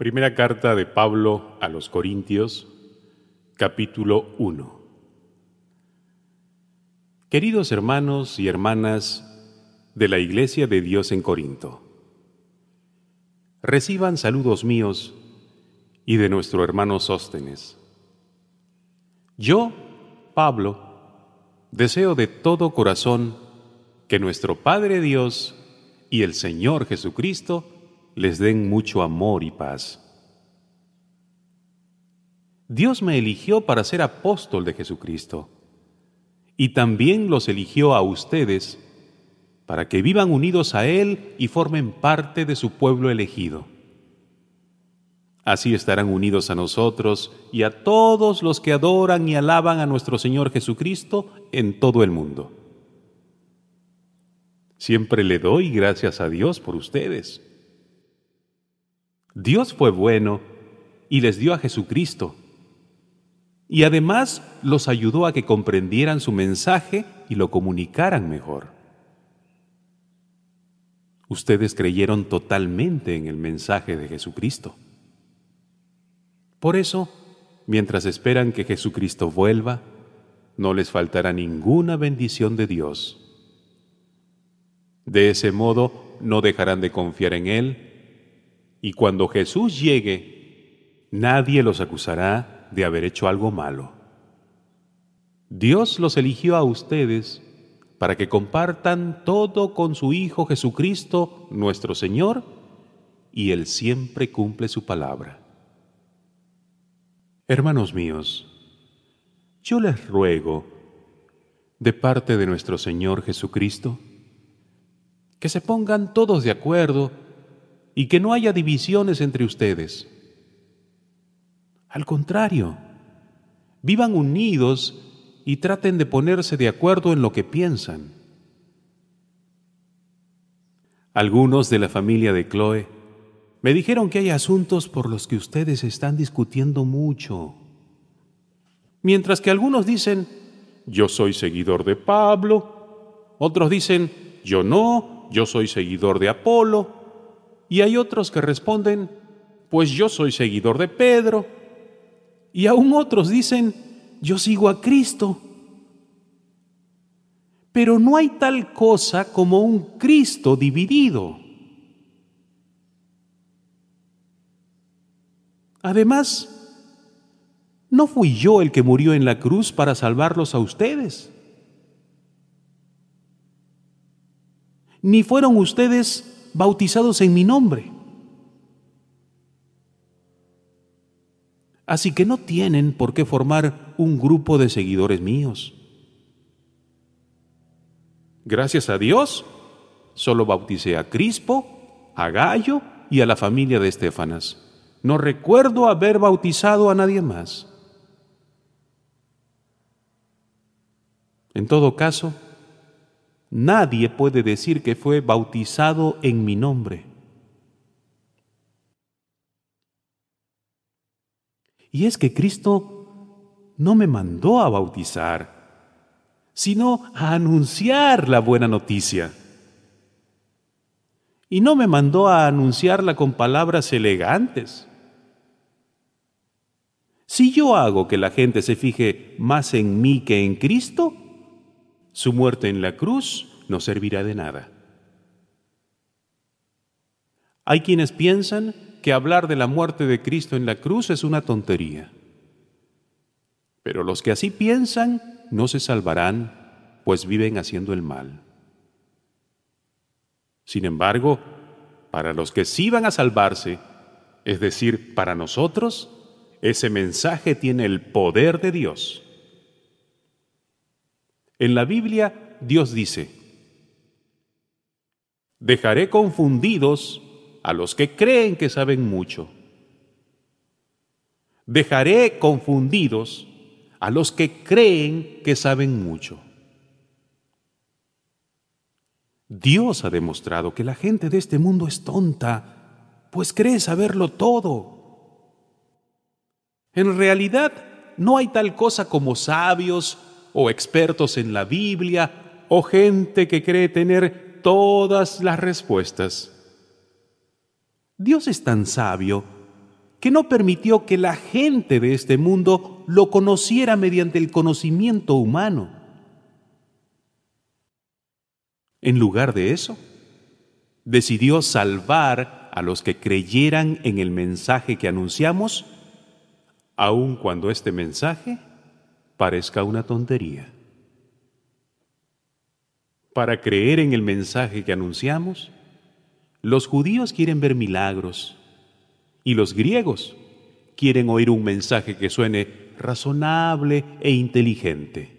Primera carta de Pablo a los Corintios, capítulo 1. Queridos hermanos y hermanas de la Iglesia de Dios en Corinto, reciban saludos míos y de nuestro hermano Sóstenes. Yo, Pablo, deseo de todo corazón que nuestro Padre Dios y el Señor Jesucristo les den mucho amor y paz. Dios me eligió para ser apóstol de Jesucristo y también los eligió a ustedes para que vivan unidos a Él y formen parte de su pueblo elegido. Así estarán unidos a nosotros y a todos los que adoran y alaban a nuestro Señor Jesucristo en todo el mundo. Siempre le doy gracias a Dios por ustedes Dios fue bueno y les dio a Jesucristo. Y además los ayudó a que comprendieran su mensaje y lo comunicaran mejor. Ustedes creyeron totalmente en el mensaje de Jesucristo. Por eso, mientras esperan que Jesucristo vuelva, no les faltará ninguna bendición de Dios. De ese modo, no dejarán de confiar en Él y cuando Jesús llegue, nadie los acusará de haber hecho algo malo. Dios los eligió a ustedes para que compartan todo con su Hijo Jesucristo, nuestro Señor, y Él siempre cumple su palabra. Hermanos míos, yo les ruego, de parte de nuestro Señor Jesucristo, que se pongan todos de acuerdo y que no haya divisiones entre ustedes. Al contrario, vivan unidos y traten de ponerse de acuerdo en lo que piensan. Algunos de la familia de Chloe me dijeron que hay asuntos por los que ustedes están discutiendo mucho. Mientras que algunos dicen, yo soy seguidor de Pablo, otros dicen, yo no, yo soy seguidor de Apolo, y hay otros que responden, pues yo soy seguidor de Pedro. Y aún otros dicen, yo sigo a Cristo. Pero no hay tal cosa como un Cristo dividido. Además, no fui yo el que murió en la cruz para salvarlos a ustedes. Ni fueron ustedes bautizados en mi nombre. Así que no tienen por qué formar un grupo de seguidores míos. Gracias a Dios, solo bauticé a Crispo, a Gallo y a la familia de Estefanas. No recuerdo haber bautizado a nadie más. En todo caso, Nadie puede decir que fue bautizado en mi nombre. Y es que Cristo no me mandó a bautizar, sino a anunciar la buena noticia. Y no me mandó a anunciarla con palabras elegantes. Si yo hago que la gente se fije más en mí que en Cristo, su muerte en la cruz no servirá de nada. Hay quienes piensan que hablar de la muerte de Cristo en la cruz es una tontería. Pero los que así piensan no se salvarán, pues viven haciendo el mal. Sin embargo, para los que sí van a salvarse, es decir, para nosotros, ese mensaje tiene el poder de Dios. En la Biblia Dios dice, dejaré confundidos a los que creen que saben mucho. Dejaré confundidos a los que creen que saben mucho. Dios ha demostrado que la gente de este mundo es tonta, pues cree saberlo todo. En realidad, no hay tal cosa como sabios o expertos en la Biblia o gente que cree tener todas las respuestas. Dios es tan sabio que no permitió que la gente de este mundo lo conociera mediante el conocimiento humano. En lugar de eso, decidió salvar a los que creyeran en el mensaje que anunciamos, aun cuando este mensaje parezca una tontería. Para creer en el mensaje que anunciamos, los judíos quieren ver milagros y los griegos quieren oír un mensaje que suene razonable e inteligente.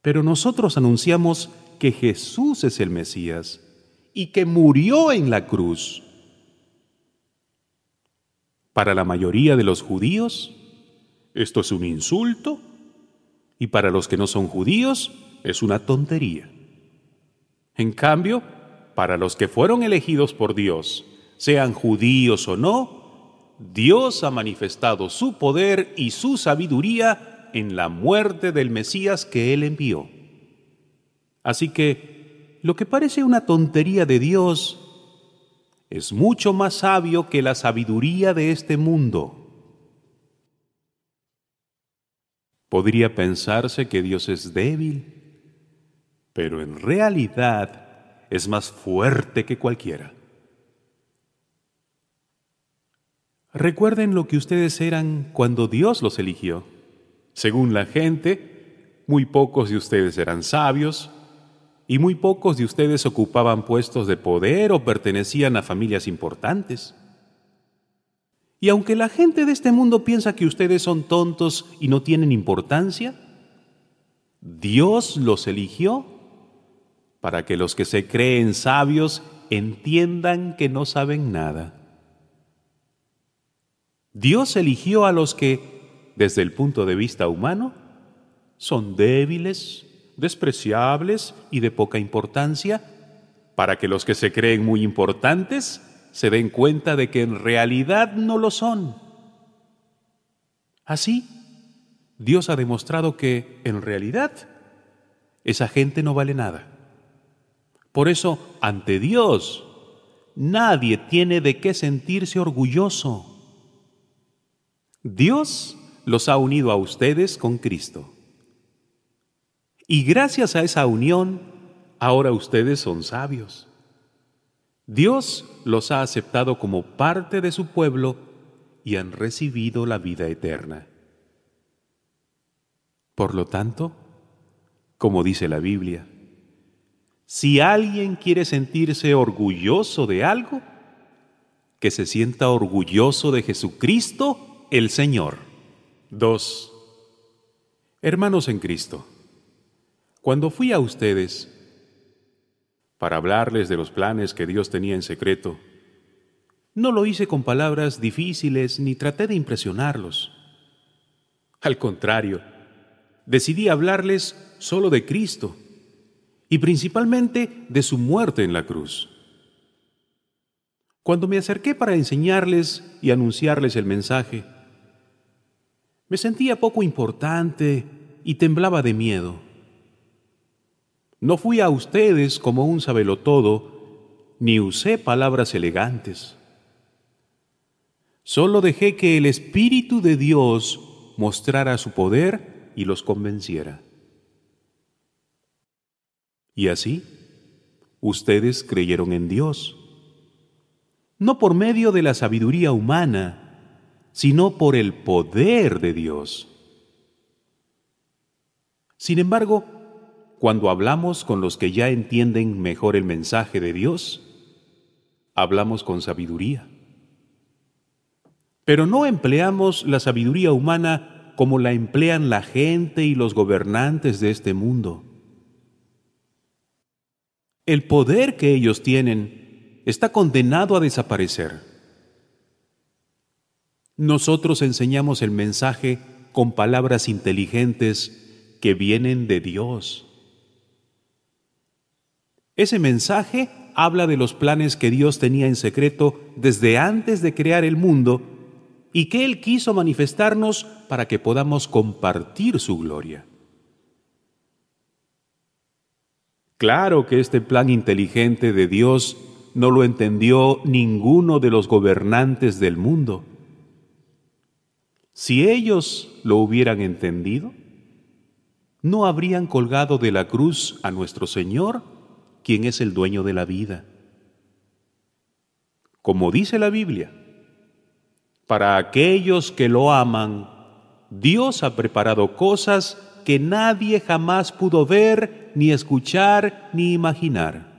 Pero nosotros anunciamos que Jesús es el Mesías y que murió en la cruz. Para la mayoría de los judíos, esto es un insulto y para los que no son judíos es una tontería. En cambio, para los que fueron elegidos por Dios, sean judíos o no, Dios ha manifestado su poder y su sabiduría en la muerte del Mesías que Él envió. Así que lo que parece una tontería de Dios es mucho más sabio que la sabiduría de este mundo. Podría pensarse que Dios es débil, pero en realidad es más fuerte que cualquiera. Recuerden lo que ustedes eran cuando Dios los eligió. Según la gente, muy pocos de ustedes eran sabios y muy pocos de ustedes ocupaban puestos de poder o pertenecían a familias importantes. Y aunque la gente de este mundo piensa que ustedes son tontos y no tienen importancia, Dios los eligió para que los que se creen sabios entiendan que no saben nada. Dios eligió a los que, desde el punto de vista humano, son débiles, despreciables y de poca importancia, para que los que se creen muy importantes se den cuenta de que en realidad no lo son. Así, Dios ha demostrado que, en realidad, esa gente no vale nada. Por eso, ante Dios, nadie tiene de qué sentirse orgulloso. Dios los ha unido a ustedes con Cristo. Y gracias a esa unión, ahora ustedes son sabios. Dios los ha aceptado como parte de su pueblo y han recibido la vida eterna. Por lo tanto, como dice la Biblia, si alguien quiere sentirse orgulloso de algo, que se sienta orgulloso de Jesucristo, el Señor. 2. Hermanos en Cristo, cuando fui a ustedes para hablarles de los planes que Dios tenía en secreto, no lo hice con palabras difíciles ni traté de impresionarlos. Al contrario, decidí hablarles solo de Cristo y principalmente de su muerte en la cruz. Cuando me acerqué para enseñarles y anunciarles el mensaje, me sentía poco importante y temblaba de miedo. No fui a ustedes como un sabelotodo, ni usé palabras elegantes. Solo dejé que el Espíritu de Dios mostrara su poder y los convenciera. Y así, ustedes creyeron en Dios, no por medio de la sabiduría humana, sino por el poder de Dios. Sin embargo, cuando hablamos con los que ya entienden mejor el mensaje de Dios, hablamos con sabiduría. Pero no empleamos la sabiduría humana como la emplean la gente y los gobernantes de este mundo. El poder que ellos tienen está condenado a desaparecer. Nosotros enseñamos el mensaje con palabras inteligentes que vienen de Dios. Ese mensaje habla de los planes que Dios tenía en secreto desde antes de crear el mundo y que Él quiso manifestarnos para que podamos compartir su gloria. Claro que este plan inteligente de Dios no lo entendió ninguno de los gobernantes del mundo. Si ellos lo hubieran entendido, no habrían colgado de la cruz a nuestro Señor, quien es el dueño de la vida. Como dice la Biblia, para aquellos que lo aman, Dios ha preparado cosas que nadie jamás pudo ver, ni escuchar, ni imaginar.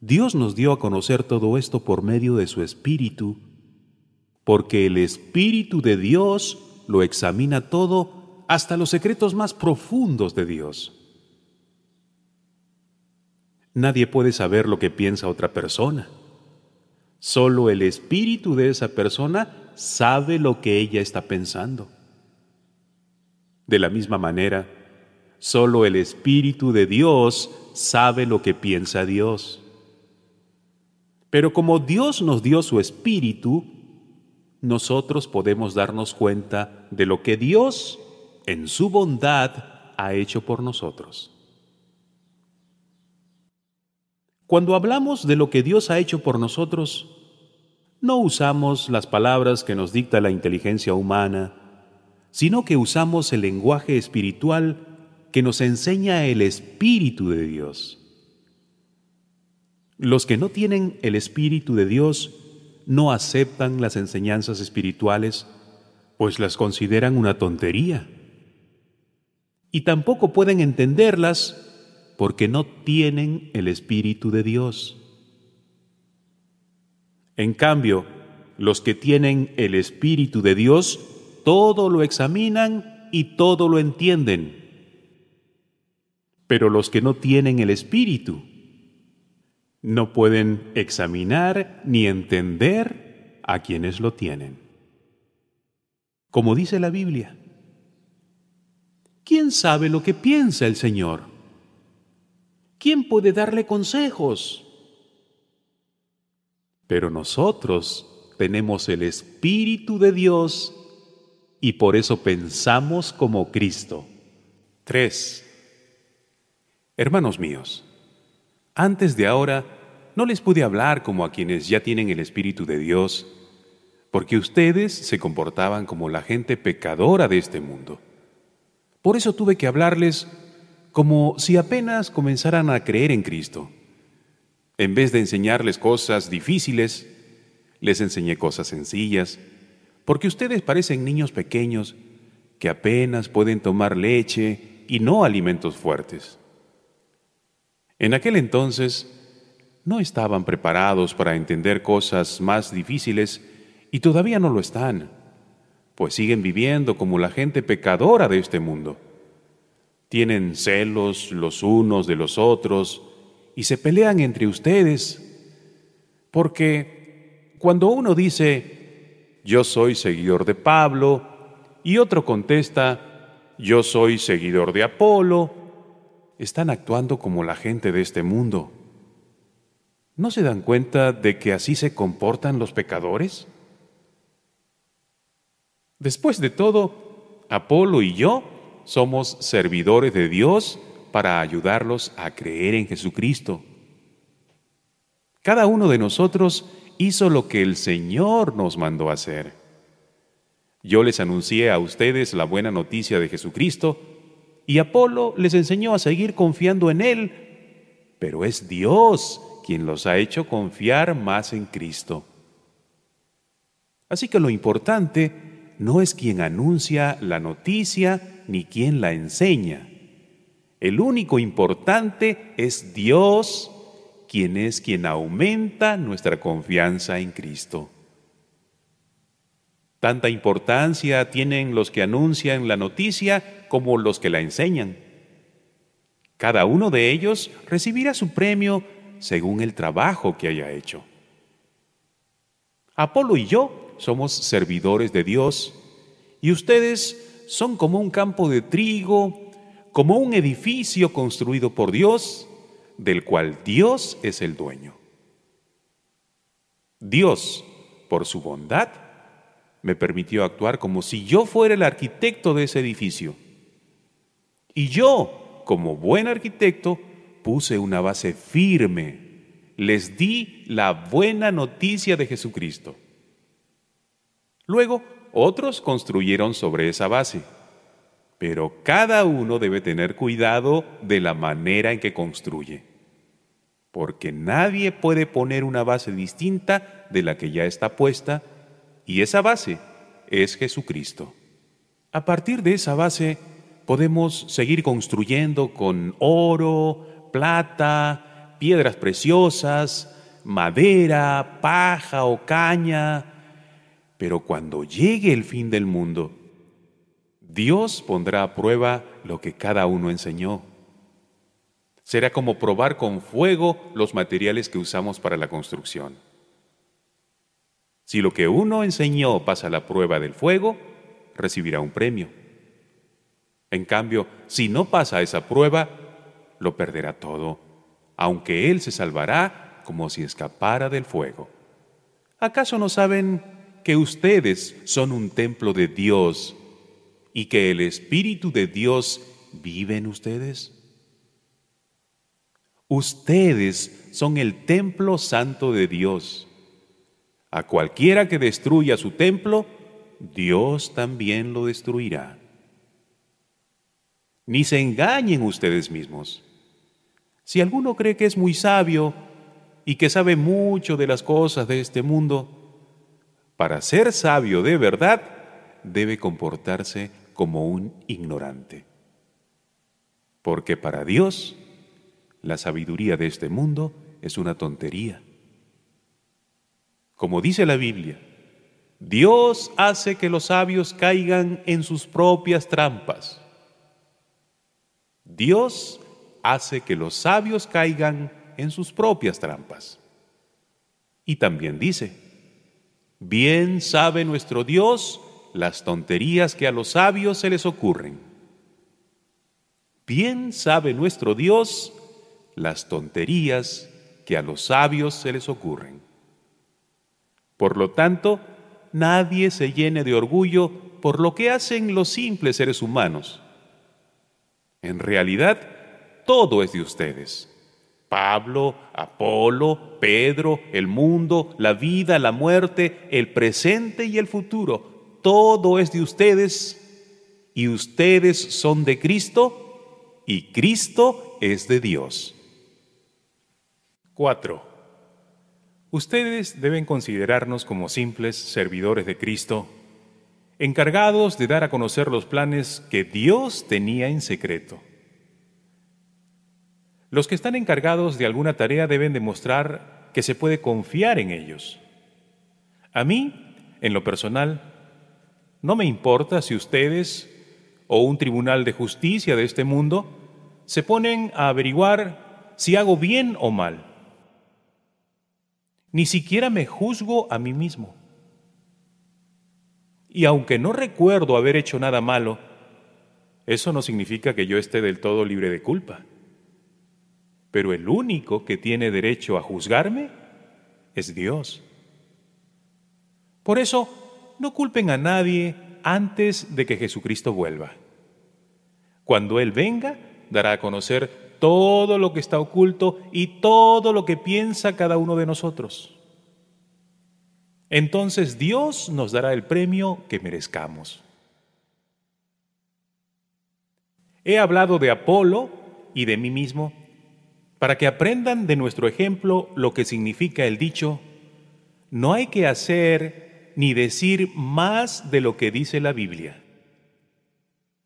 Dios nos dio a conocer todo esto por medio de su Espíritu, porque el Espíritu de Dios lo examina todo hasta los secretos más profundos de Dios. Nadie puede saber lo que piensa otra persona. Solo el espíritu de esa persona sabe lo que ella está pensando. De la misma manera, solo el espíritu de Dios sabe lo que piensa Dios. Pero como Dios nos dio su espíritu, nosotros podemos darnos cuenta de lo que Dios, en su bondad, ha hecho por nosotros. Cuando hablamos de lo que Dios ha hecho por nosotros, no usamos las palabras que nos dicta la inteligencia humana, sino que usamos el lenguaje espiritual que nos enseña el Espíritu de Dios. Los que no tienen el Espíritu de Dios no aceptan las enseñanzas espirituales, pues las consideran una tontería. Y tampoco pueden entenderlas porque no tienen el Espíritu de Dios. En cambio, los que tienen el Espíritu de Dios, todo lo examinan y todo lo entienden. Pero los que no tienen el Espíritu, no pueden examinar ni entender a quienes lo tienen. Como dice la Biblia, ¿quién sabe lo que piensa el Señor? ¿Quién puede darle consejos? Pero nosotros tenemos el Espíritu de Dios y por eso pensamos como Cristo. 3. Hermanos míos, antes de ahora no les pude hablar como a quienes ya tienen el Espíritu de Dios, porque ustedes se comportaban como la gente pecadora de este mundo. Por eso tuve que hablarles como si apenas comenzaran a creer en Cristo. En vez de enseñarles cosas difíciles, les enseñé cosas sencillas, porque ustedes parecen niños pequeños que apenas pueden tomar leche y no alimentos fuertes. En aquel entonces no estaban preparados para entender cosas más difíciles y todavía no lo están, pues siguen viviendo como la gente pecadora de este mundo. Tienen celos los unos de los otros y se pelean entre ustedes, porque cuando uno dice, yo soy seguidor de Pablo, y otro contesta, yo soy seguidor de Apolo, están actuando como la gente de este mundo. ¿No se dan cuenta de que así se comportan los pecadores? Después de todo, Apolo y yo somos servidores de Dios para ayudarlos a creer en Jesucristo. Cada uno de nosotros hizo lo que el Señor nos mandó hacer. Yo les anuncié a ustedes la buena noticia de Jesucristo y Apolo les enseñó a seguir confiando en Él, pero es Dios quien los ha hecho confiar más en Cristo. Así que lo importante no es quien anuncia la noticia ni quien la enseña. El único importante es Dios, quien es quien aumenta nuestra confianza en Cristo. Tanta importancia tienen los que anuncian la noticia como los que la enseñan. Cada uno de ellos recibirá su premio según el trabajo que haya hecho. Apolo y yo somos servidores de Dios y ustedes son como un campo de trigo, como un edificio construido por Dios, del cual Dios es el dueño. Dios, por su bondad, me permitió actuar como si yo fuera el arquitecto de ese edificio. Y yo, como buen arquitecto, puse una base firme, les di la buena noticia de Jesucristo. Luego, otros construyeron sobre esa base, pero cada uno debe tener cuidado de la manera en que construye, porque nadie puede poner una base distinta de la que ya está puesta, y esa base es Jesucristo. A partir de esa base podemos seguir construyendo con oro, plata, piedras preciosas, madera, paja o caña, pero cuando llegue el fin del mundo, Dios pondrá a prueba lo que cada uno enseñó. Será como probar con fuego los materiales que usamos para la construcción. Si lo que uno enseñó pasa la prueba del fuego, recibirá un premio. En cambio, si no pasa esa prueba, lo perderá todo, aunque él se salvará como si escapara del fuego. ¿Acaso no saben que ustedes son un templo de Dios y que el Espíritu de Dios vive en ustedes? Ustedes son el templo santo de Dios. A cualquiera que destruya su templo, Dios también lo destruirá. Ni se engañen ustedes mismos. Si alguno cree que es muy sabio y que sabe mucho de las cosas de este mundo, para ser sabio de verdad, debe comportarse como un ignorante. Porque para Dios, la sabiduría de este mundo es una tontería. Como dice la Biblia, Dios hace que los sabios caigan en sus propias trampas. Dios hace que los sabios caigan en sus propias trampas. Y también dice, Bien sabe nuestro Dios las tonterías que a los sabios se les ocurren. Bien sabe nuestro Dios las tonterías que a los sabios se les ocurren. Por lo tanto, nadie se llene de orgullo por lo que hacen los simples seres humanos. En realidad, todo es de ustedes. Pablo, Apolo, Pedro, el mundo, la vida, la muerte, el presente y el futuro. Todo es de ustedes y ustedes son de Cristo y Cristo es de Dios. 4. Ustedes deben considerarnos como simples servidores de Cristo, encargados de dar a conocer los planes que Dios tenía en secreto. Los que están encargados de alguna tarea deben demostrar que se puede confiar en ellos. A mí, en lo personal, no me importa si ustedes o un tribunal de justicia de este mundo se ponen a averiguar si hago bien o mal. Ni siquiera me juzgo a mí mismo. Y aunque no recuerdo haber hecho nada malo, eso no significa que yo esté del todo libre de culpa pero el único que tiene derecho a juzgarme es Dios. Por eso, no culpen a nadie antes de que Jesucristo vuelva. Cuando Él venga, dará a conocer todo lo que está oculto y todo lo que piensa cada uno de nosotros. Entonces Dios nos dará el premio que merezcamos. He hablado de Apolo y de mí mismo para que aprendan de nuestro ejemplo lo que significa el dicho, no hay que hacer ni decir más de lo que dice la Biblia.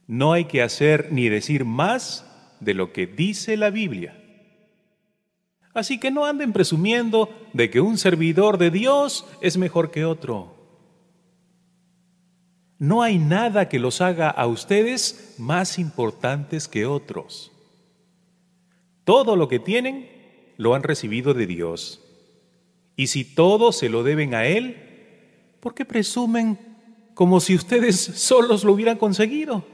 No hay que hacer ni decir más de lo que dice la Biblia. Así que no anden presumiendo de que un servidor de Dios es mejor que otro. No hay nada que los haga a ustedes más importantes que otros. Todo lo que tienen lo han recibido de Dios. Y si todo se lo deben a Él, ¿por qué presumen como si ustedes solos lo hubieran conseguido?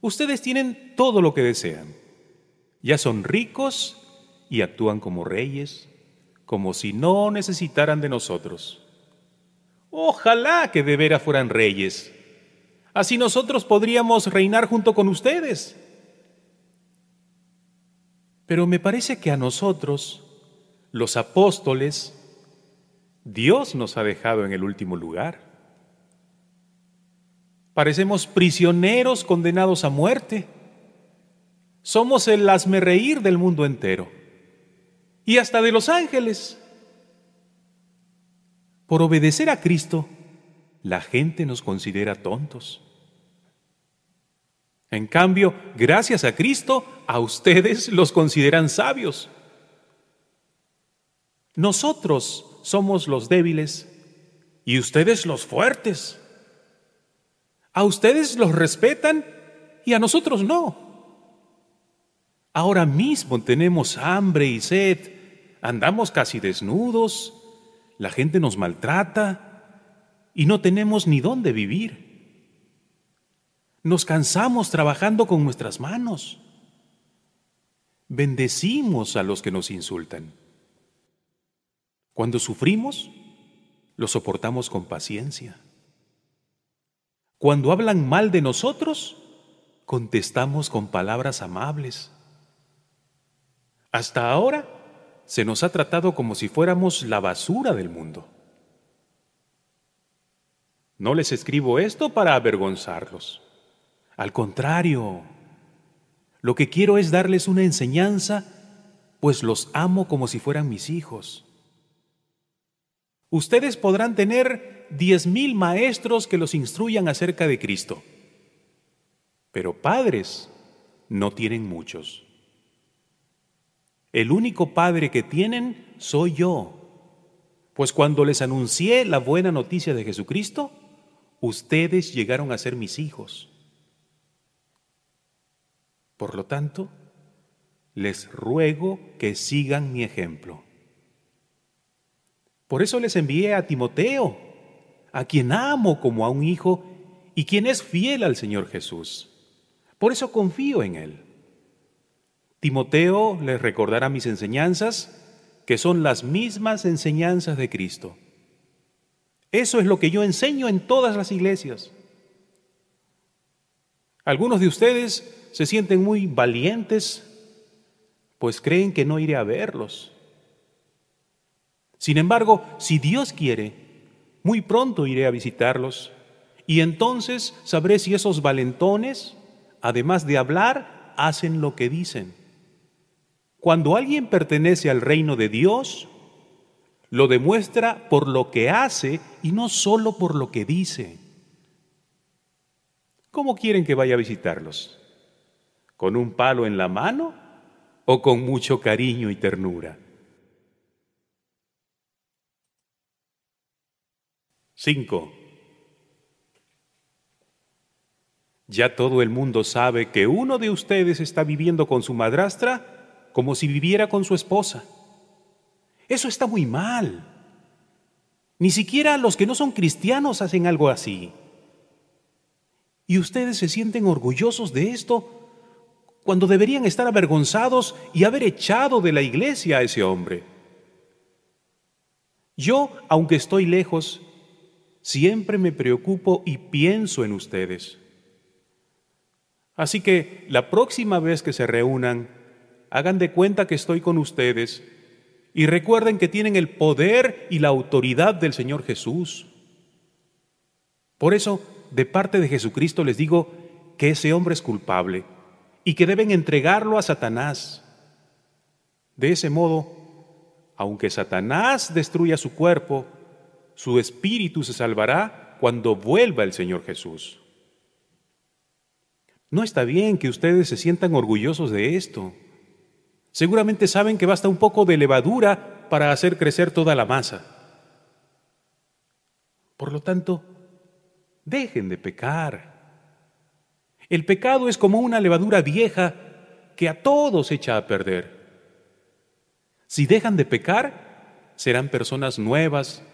Ustedes tienen todo lo que desean. Ya son ricos y actúan como reyes, como si no necesitaran de nosotros. Ojalá que de veras fueran reyes. Así nosotros podríamos reinar junto con ustedes. Pero me parece que a nosotros, los apóstoles, Dios nos ha dejado en el último lugar. Parecemos prisioneros condenados a muerte. Somos el reír del mundo entero y hasta de los ángeles. Por obedecer a Cristo, la gente nos considera tontos. En cambio, gracias a Cristo, a ustedes los consideran sabios. Nosotros somos los débiles y ustedes los fuertes. A ustedes los respetan y a nosotros no. Ahora mismo tenemos hambre y sed, andamos casi desnudos, la gente nos maltrata y no tenemos ni dónde vivir. Nos cansamos trabajando con nuestras manos. Bendecimos a los que nos insultan. Cuando sufrimos, lo soportamos con paciencia. Cuando hablan mal de nosotros, contestamos con palabras amables. Hasta ahora se nos ha tratado como si fuéramos la basura del mundo. No les escribo esto para avergonzarlos. Al contrario, lo que quiero es darles una enseñanza, pues los amo como si fueran mis hijos. Ustedes podrán tener diez mil maestros que los instruyan acerca de Cristo, pero padres no tienen muchos. El único padre que tienen soy yo, pues cuando les anuncié la buena noticia de Jesucristo, ustedes llegaron a ser mis hijos. Por lo tanto, les ruego que sigan mi ejemplo. Por eso les envié a Timoteo, a quien amo como a un hijo y quien es fiel al Señor Jesús. Por eso confío en él. Timoteo les recordará mis enseñanzas, que son las mismas enseñanzas de Cristo. Eso es lo que yo enseño en todas las iglesias. Algunos de ustedes se sienten muy valientes, pues creen que no iré a verlos. Sin embargo, si Dios quiere, muy pronto iré a visitarlos y entonces sabré si esos valentones, además de hablar, hacen lo que dicen. Cuando alguien pertenece al reino de Dios, lo demuestra por lo que hace y no solo por lo que dice. ¿Cómo quieren que vaya a visitarlos? ¿Con un palo en la mano o con mucho cariño y ternura? 5. Ya todo el mundo sabe que uno de ustedes está viviendo con su madrastra como si viviera con su esposa. Eso está muy mal. Ni siquiera los que no son cristianos hacen algo así. Y ustedes se sienten orgullosos de esto cuando deberían estar avergonzados y haber echado de la iglesia a ese hombre. Yo, aunque estoy lejos, siempre me preocupo y pienso en ustedes. Así que la próxima vez que se reúnan, hagan de cuenta que estoy con ustedes y recuerden que tienen el poder y la autoridad del Señor Jesús. Por eso, de parte de Jesucristo les digo que ese hombre es culpable y que deben entregarlo a Satanás. De ese modo, aunque Satanás destruya su cuerpo, su espíritu se salvará cuando vuelva el Señor Jesús. No está bien que ustedes se sientan orgullosos de esto. Seguramente saben que basta un poco de levadura para hacer crecer toda la masa. Por lo tanto, dejen de pecar. El pecado es como una levadura vieja que a todos echa a perder. Si dejan de pecar, serán personas nuevas,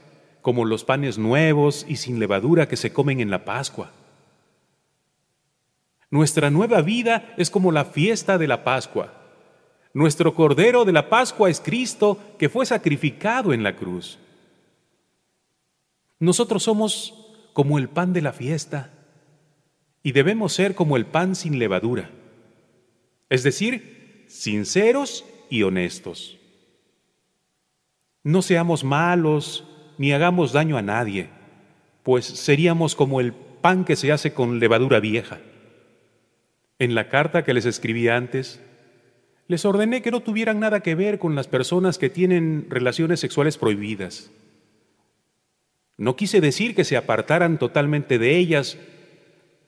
como los panes nuevos y sin levadura que se comen en la Pascua. Nuestra nueva vida es como la fiesta de la Pascua. Nuestro Cordero de la Pascua es Cristo que fue sacrificado en la cruz. Nosotros somos como el pan de la fiesta y debemos ser como el pan sin levadura, es decir, sinceros y honestos. No seamos malos ni hagamos daño a nadie, pues seríamos como el pan que se hace con levadura vieja. En la carta que les escribí antes, les ordené que no tuvieran nada que ver con las personas que tienen relaciones sexuales prohibidas. No quise decir que se apartaran totalmente de ellas,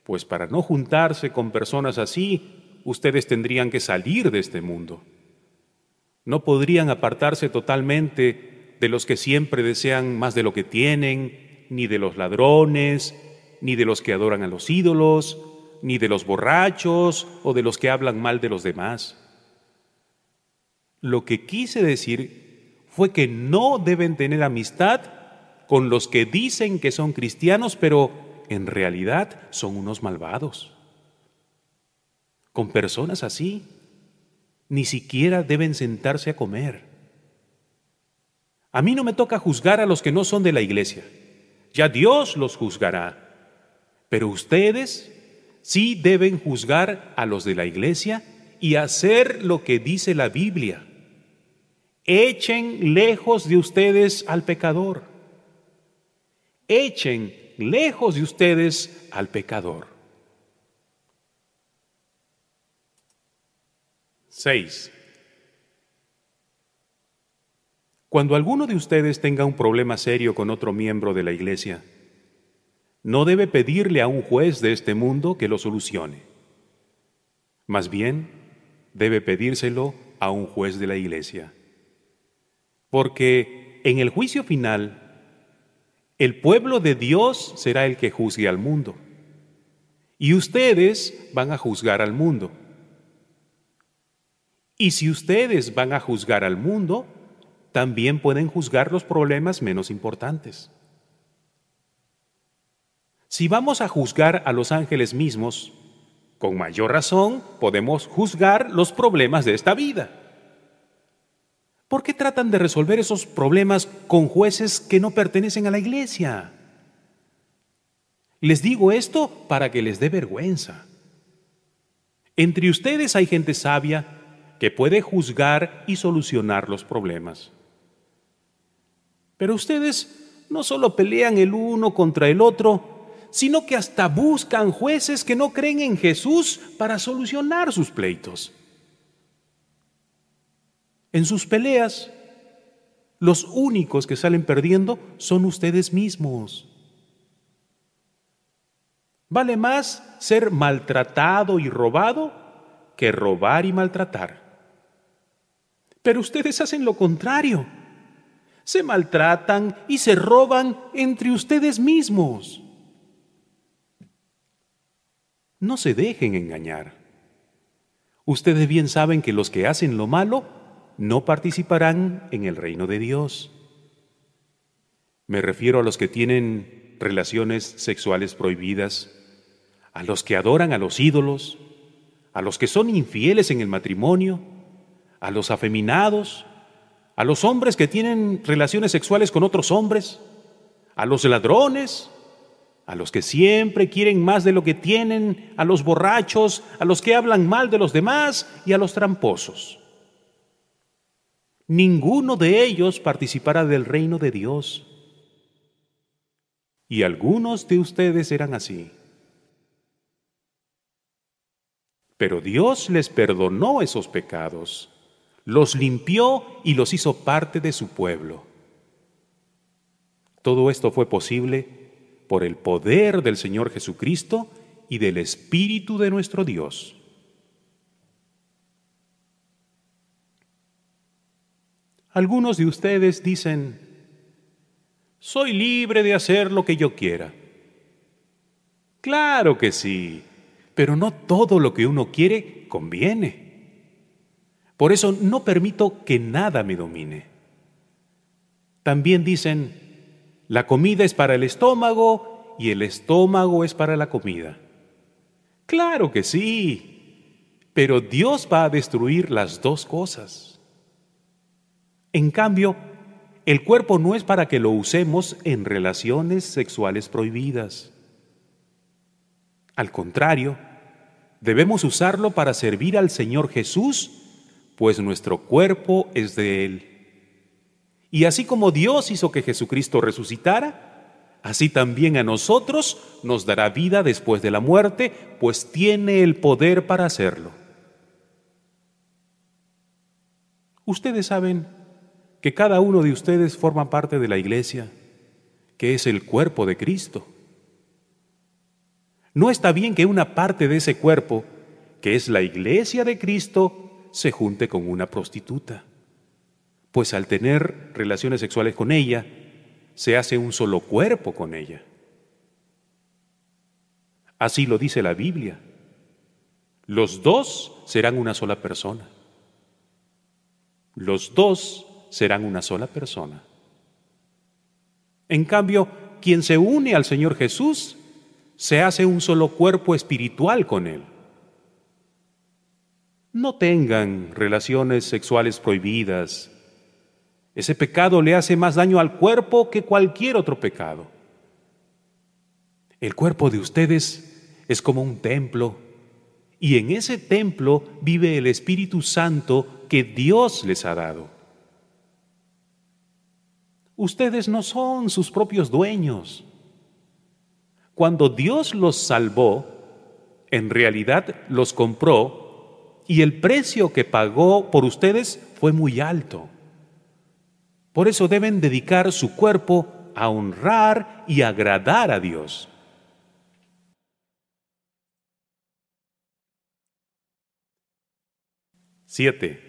pues para no juntarse con personas así, ustedes tendrían que salir de este mundo. No podrían apartarse totalmente de los que siempre desean más de lo que tienen, ni de los ladrones, ni de los que adoran a los ídolos, ni de los borrachos o de los que hablan mal de los demás. Lo que quise decir fue que no deben tener amistad con los que dicen que son cristianos, pero en realidad son unos malvados. Con personas así, ni siquiera deben sentarse a comer. A mí no me toca juzgar a los que no son de la iglesia. Ya Dios los juzgará. Pero ustedes sí deben juzgar a los de la iglesia y hacer lo que dice la Biblia. Echen lejos de ustedes al pecador. Echen lejos de ustedes al pecador. 6. Cuando alguno de ustedes tenga un problema serio con otro miembro de la iglesia, no debe pedirle a un juez de este mundo que lo solucione. Más bien, debe pedírselo a un juez de la iglesia. Porque en el juicio final, el pueblo de Dios será el que juzgue al mundo. Y ustedes van a juzgar al mundo. Y si ustedes van a juzgar al mundo, también pueden juzgar los problemas menos importantes. Si vamos a juzgar a los ángeles mismos, con mayor razón podemos juzgar los problemas de esta vida. ¿Por qué tratan de resolver esos problemas con jueces que no pertenecen a la iglesia? Les digo esto para que les dé vergüenza. Entre ustedes hay gente sabia que puede juzgar y solucionar los problemas. Pero ustedes no solo pelean el uno contra el otro, sino que hasta buscan jueces que no creen en Jesús para solucionar sus pleitos. En sus peleas, los únicos que salen perdiendo son ustedes mismos. Vale más ser maltratado y robado que robar y maltratar. Pero ustedes hacen lo contrario. Se maltratan y se roban entre ustedes mismos. No se dejen engañar. Ustedes bien saben que los que hacen lo malo no participarán en el reino de Dios. Me refiero a los que tienen relaciones sexuales prohibidas, a los que adoran a los ídolos, a los que son infieles en el matrimonio, a los afeminados, a los hombres que tienen relaciones sexuales con otros hombres, a los ladrones, a los que siempre quieren más de lo que tienen, a los borrachos, a los que hablan mal de los demás y a los tramposos. Ninguno de ellos participará del reino de Dios. Y algunos de ustedes eran así. Pero Dios les perdonó esos pecados, los limpió y los hizo parte de su pueblo. Todo esto fue posible por el poder del Señor Jesucristo y del Espíritu de nuestro Dios. Algunos de ustedes dicen, soy libre de hacer lo que yo quiera. Claro que sí, pero no todo lo que uno quiere conviene. Por eso no permito que nada me domine. También dicen, la comida es para el estómago y el estómago es para la comida. Claro que sí, pero Dios va a destruir las dos cosas. En cambio, el cuerpo no es para que lo usemos en relaciones sexuales prohibidas. Al contrario, debemos usarlo para servir al Señor Jesús pues nuestro cuerpo es de Él. Y así como Dios hizo que Jesucristo resucitara, así también a nosotros nos dará vida después de la muerte, pues tiene el poder para hacerlo. Ustedes saben que cada uno de ustedes forma parte de la iglesia, que es el cuerpo de Cristo. No está bien que una parte de ese cuerpo, que es la iglesia de Cristo, se junte con una prostituta, pues al tener relaciones sexuales con ella, se hace un solo cuerpo con ella. Así lo dice la Biblia. Los dos serán una sola persona. Los dos serán una sola persona. En cambio, quien se une al Señor Jesús se hace un solo cuerpo espiritual con Él. No tengan relaciones sexuales prohibidas. Ese pecado le hace más daño al cuerpo que cualquier otro pecado. El cuerpo de ustedes es como un templo y en ese templo vive el Espíritu Santo que Dios les ha dado. Ustedes no son sus propios dueños. Cuando Dios los salvó, en realidad los compró y el precio que pagó por ustedes fue muy alto. Por eso deben dedicar su cuerpo a honrar y agradar a Dios. Siete.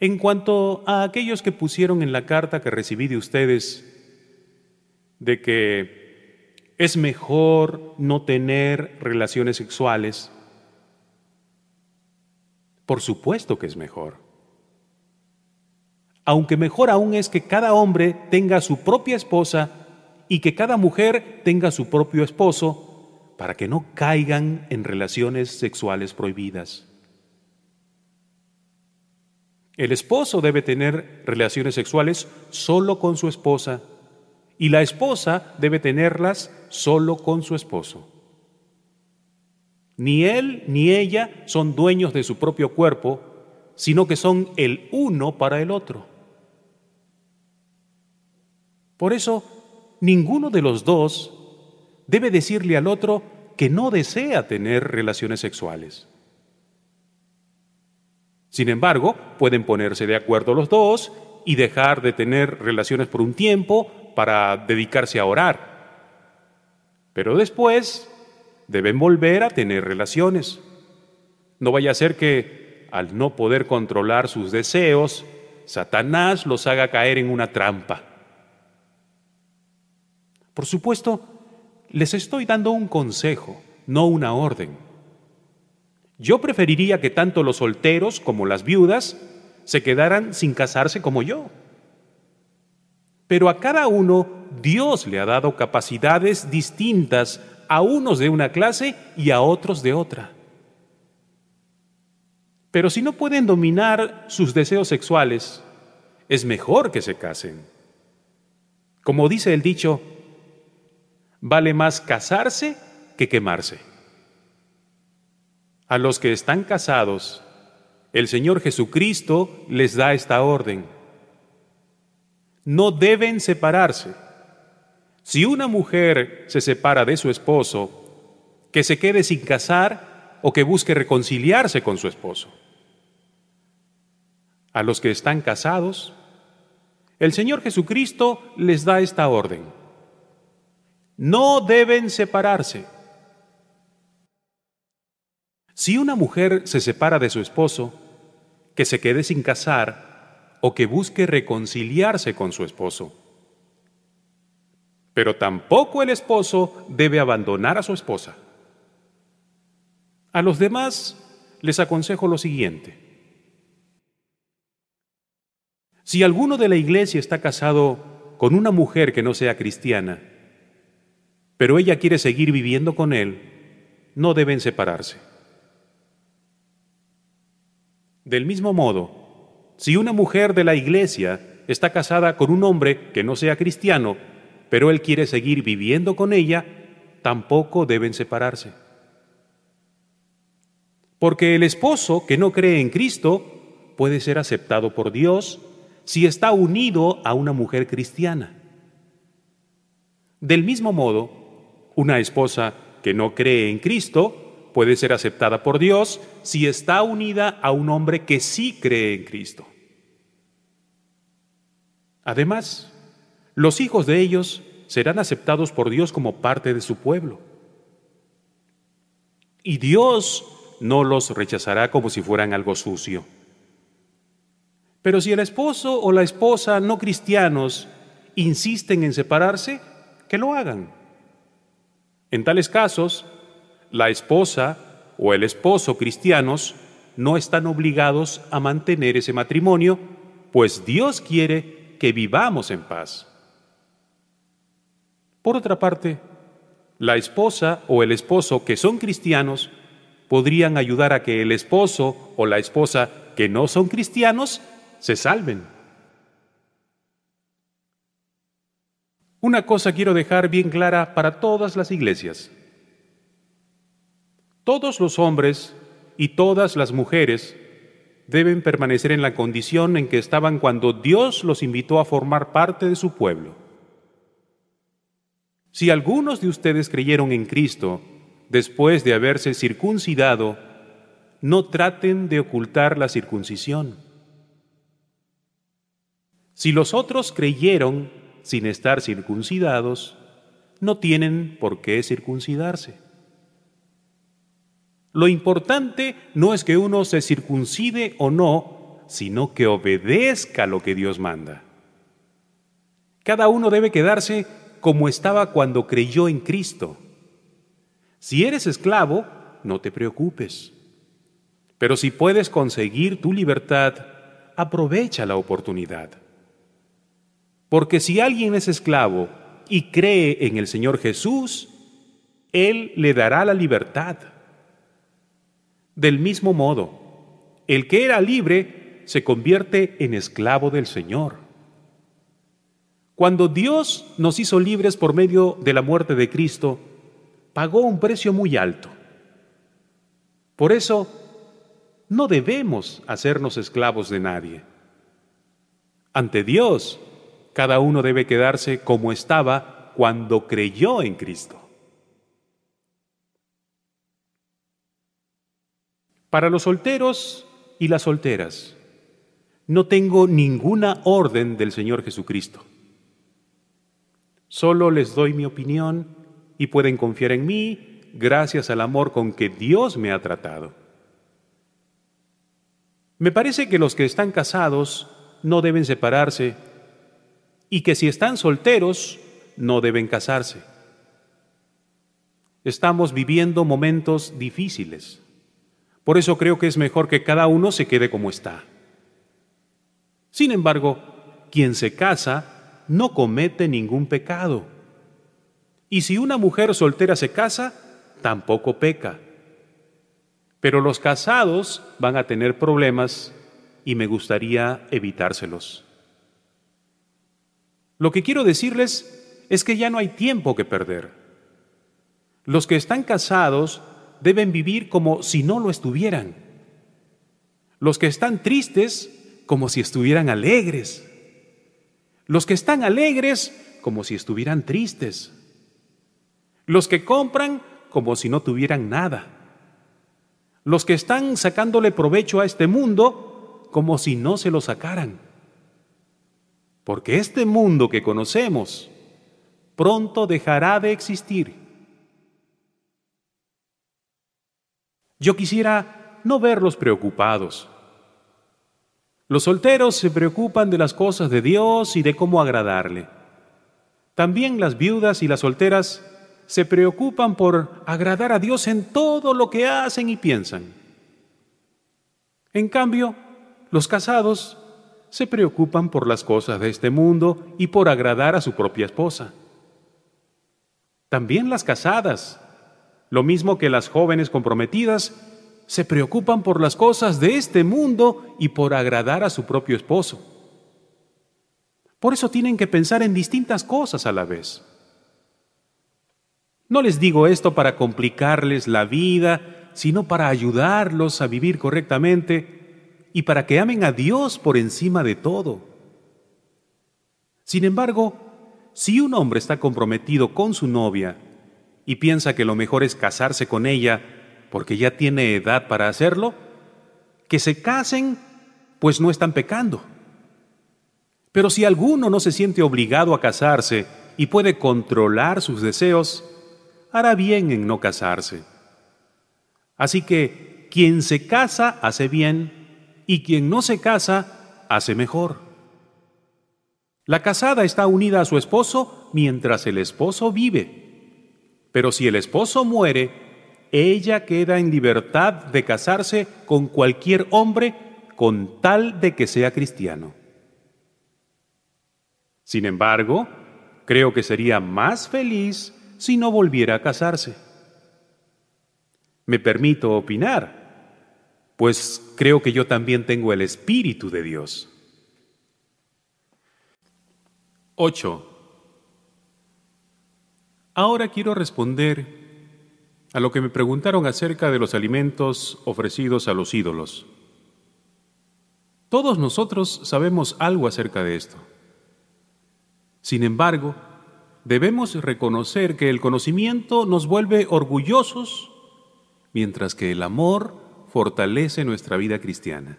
En cuanto a aquellos que pusieron en la carta que recibí de ustedes de que es mejor no tener relaciones sexuales, por supuesto que es mejor. Aunque mejor aún es que cada hombre tenga su propia esposa y que cada mujer tenga su propio esposo para que no caigan en relaciones sexuales prohibidas. El esposo debe tener relaciones sexuales solo con su esposa y la esposa debe tenerlas solo con su esposo. Ni él ni ella son dueños de su propio cuerpo, sino que son el uno para el otro. Por eso, ninguno de los dos debe decirle al otro que no desea tener relaciones sexuales. Sin embargo, pueden ponerse de acuerdo los dos y dejar de tener relaciones por un tiempo para dedicarse a orar. Pero después deben volver a tener relaciones. No vaya a ser que, al no poder controlar sus deseos, Satanás los haga caer en una trampa. Por supuesto, les estoy dando un consejo, no una orden. Yo preferiría que tanto los solteros como las viudas se quedaran sin casarse como yo. Pero a cada uno Dios le ha dado capacidades distintas, a unos de una clase y a otros de otra. Pero si no pueden dominar sus deseos sexuales, es mejor que se casen. Como dice el dicho, vale más casarse que quemarse. A los que están casados, el Señor Jesucristo les da esta orden. No deben separarse. Si una mujer se separa de su esposo, que se quede sin casar o que busque reconciliarse con su esposo. A los que están casados, el Señor Jesucristo les da esta orden. No deben separarse si una mujer se separa de su esposo, que se quede sin casar o que busque reconciliarse con su esposo. Pero tampoco el esposo debe abandonar a su esposa. A los demás les aconsejo lo siguiente. Si alguno de la iglesia está casado con una mujer que no sea cristiana, pero ella quiere seguir viviendo con él, no deben separarse. Del mismo modo, si una mujer de la iglesia está casada con un hombre que no sea cristiano, pero él quiere seguir viviendo con ella, tampoco deben separarse. Porque el esposo que no cree en Cristo puede ser aceptado por Dios si está unido a una mujer cristiana. Del mismo modo, una esposa que no cree en Cristo puede ser aceptada por Dios si está unida a un hombre que sí cree en Cristo. Además, los hijos de ellos serán aceptados por Dios como parte de su pueblo. Y Dios no los rechazará como si fueran algo sucio. Pero si el esposo o la esposa no cristianos insisten en separarse, que lo hagan. En tales casos, la esposa o el esposo cristianos no están obligados a mantener ese matrimonio, pues Dios quiere que vivamos en paz. Por otra parte, la esposa o el esposo que son cristianos podrían ayudar a que el esposo o la esposa que no son cristianos se salven. Una cosa quiero dejar bien clara para todas las iglesias. Todos los hombres y todas las mujeres deben permanecer en la condición en que estaban cuando Dios los invitó a formar parte de su pueblo. Si algunos de ustedes creyeron en Cristo después de haberse circuncidado, no traten de ocultar la circuncisión. Si los otros creyeron sin estar circuncidados, no tienen por qué circuncidarse. Lo importante no es que uno se circuncide o no, sino que obedezca lo que Dios manda. Cada uno debe quedarse como estaba cuando creyó en Cristo. Si eres esclavo, no te preocupes. Pero si puedes conseguir tu libertad, aprovecha la oportunidad. Porque si alguien es esclavo y cree en el Señor Jesús, Él le dará la libertad. Del mismo modo, el que era libre se convierte en esclavo del Señor. Cuando Dios nos hizo libres por medio de la muerte de Cristo, pagó un precio muy alto. Por eso, no debemos hacernos esclavos de nadie. Ante Dios, cada uno debe quedarse como estaba cuando creyó en Cristo. Para los solteros y las solteras, no tengo ninguna orden del Señor Jesucristo. Solo les doy mi opinión y pueden confiar en mí gracias al amor con que Dios me ha tratado. Me parece que los que están casados no deben separarse y que si están solteros no deben casarse. Estamos viviendo momentos difíciles. Por eso creo que es mejor que cada uno se quede como está. Sin embargo, quien se casa no comete ningún pecado y si una mujer soltera se casa, tampoco peca. Pero los casados van a tener problemas y me gustaría evitárselos. Lo que quiero decirles es que ya no hay tiempo que perder. Los que están casados deben vivir como si no lo estuvieran. Los que están tristes como si estuvieran alegres. Los que están alegres como si estuvieran tristes los que compran como si no tuvieran nada, los que están sacándole provecho a este mundo como si no se lo sacaran. Porque este mundo que conocemos pronto dejará de existir. Yo quisiera no verlos preocupados. Los solteros se preocupan de las cosas de Dios y de cómo agradarle. También las viudas y las solteras se preocupan por agradar a Dios en todo lo que hacen y piensan. En cambio, los casados se preocupan por las cosas de este mundo y por agradar a su propia esposa. También las casadas, lo mismo que las jóvenes comprometidas, se preocupan por las cosas de este mundo y por agradar a su propio esposo. Por eso tienen que pensar en distintas cosas a la vez. No les digo esto para complicarles la vida, sino para ayudarlos a vivir correctamente y para que amen a Dios por encima de todo. Sin embargo, si un hombre está comprometido con su novia y piensa que lo mejor es casarse con ella porque ya tiene edad para hacerlo, que se casen, pues no están pecando. Pero si alguno no se siente obligado a casarse y puede controlar sus deseos, hará bien en no casarse. Así que quien se casa hace bien y quien no se casa hace mejor. La casada está unida a su esposo mientras el esposo vive. Pero si el esposo muere, ella queda en libertad de casarse con cualquier hombre con tal de que sea cristiano. Sin embargo, creo que sería más feliz si no volviera a casarse. Me permito opinar, pues creo que yo también tengo el Espíritu de Dios. 8. Ahora quiero responder a lo que me preguntaron acerca de los alimentos ofrecidos a los ídolos. Todos nosotros sabemos algo acerca de esto. Sin embargo, debemos reconocer que el conocimiento nos vuelve orgullosos, mientras que el amor fortalece nuestra vida cristiana.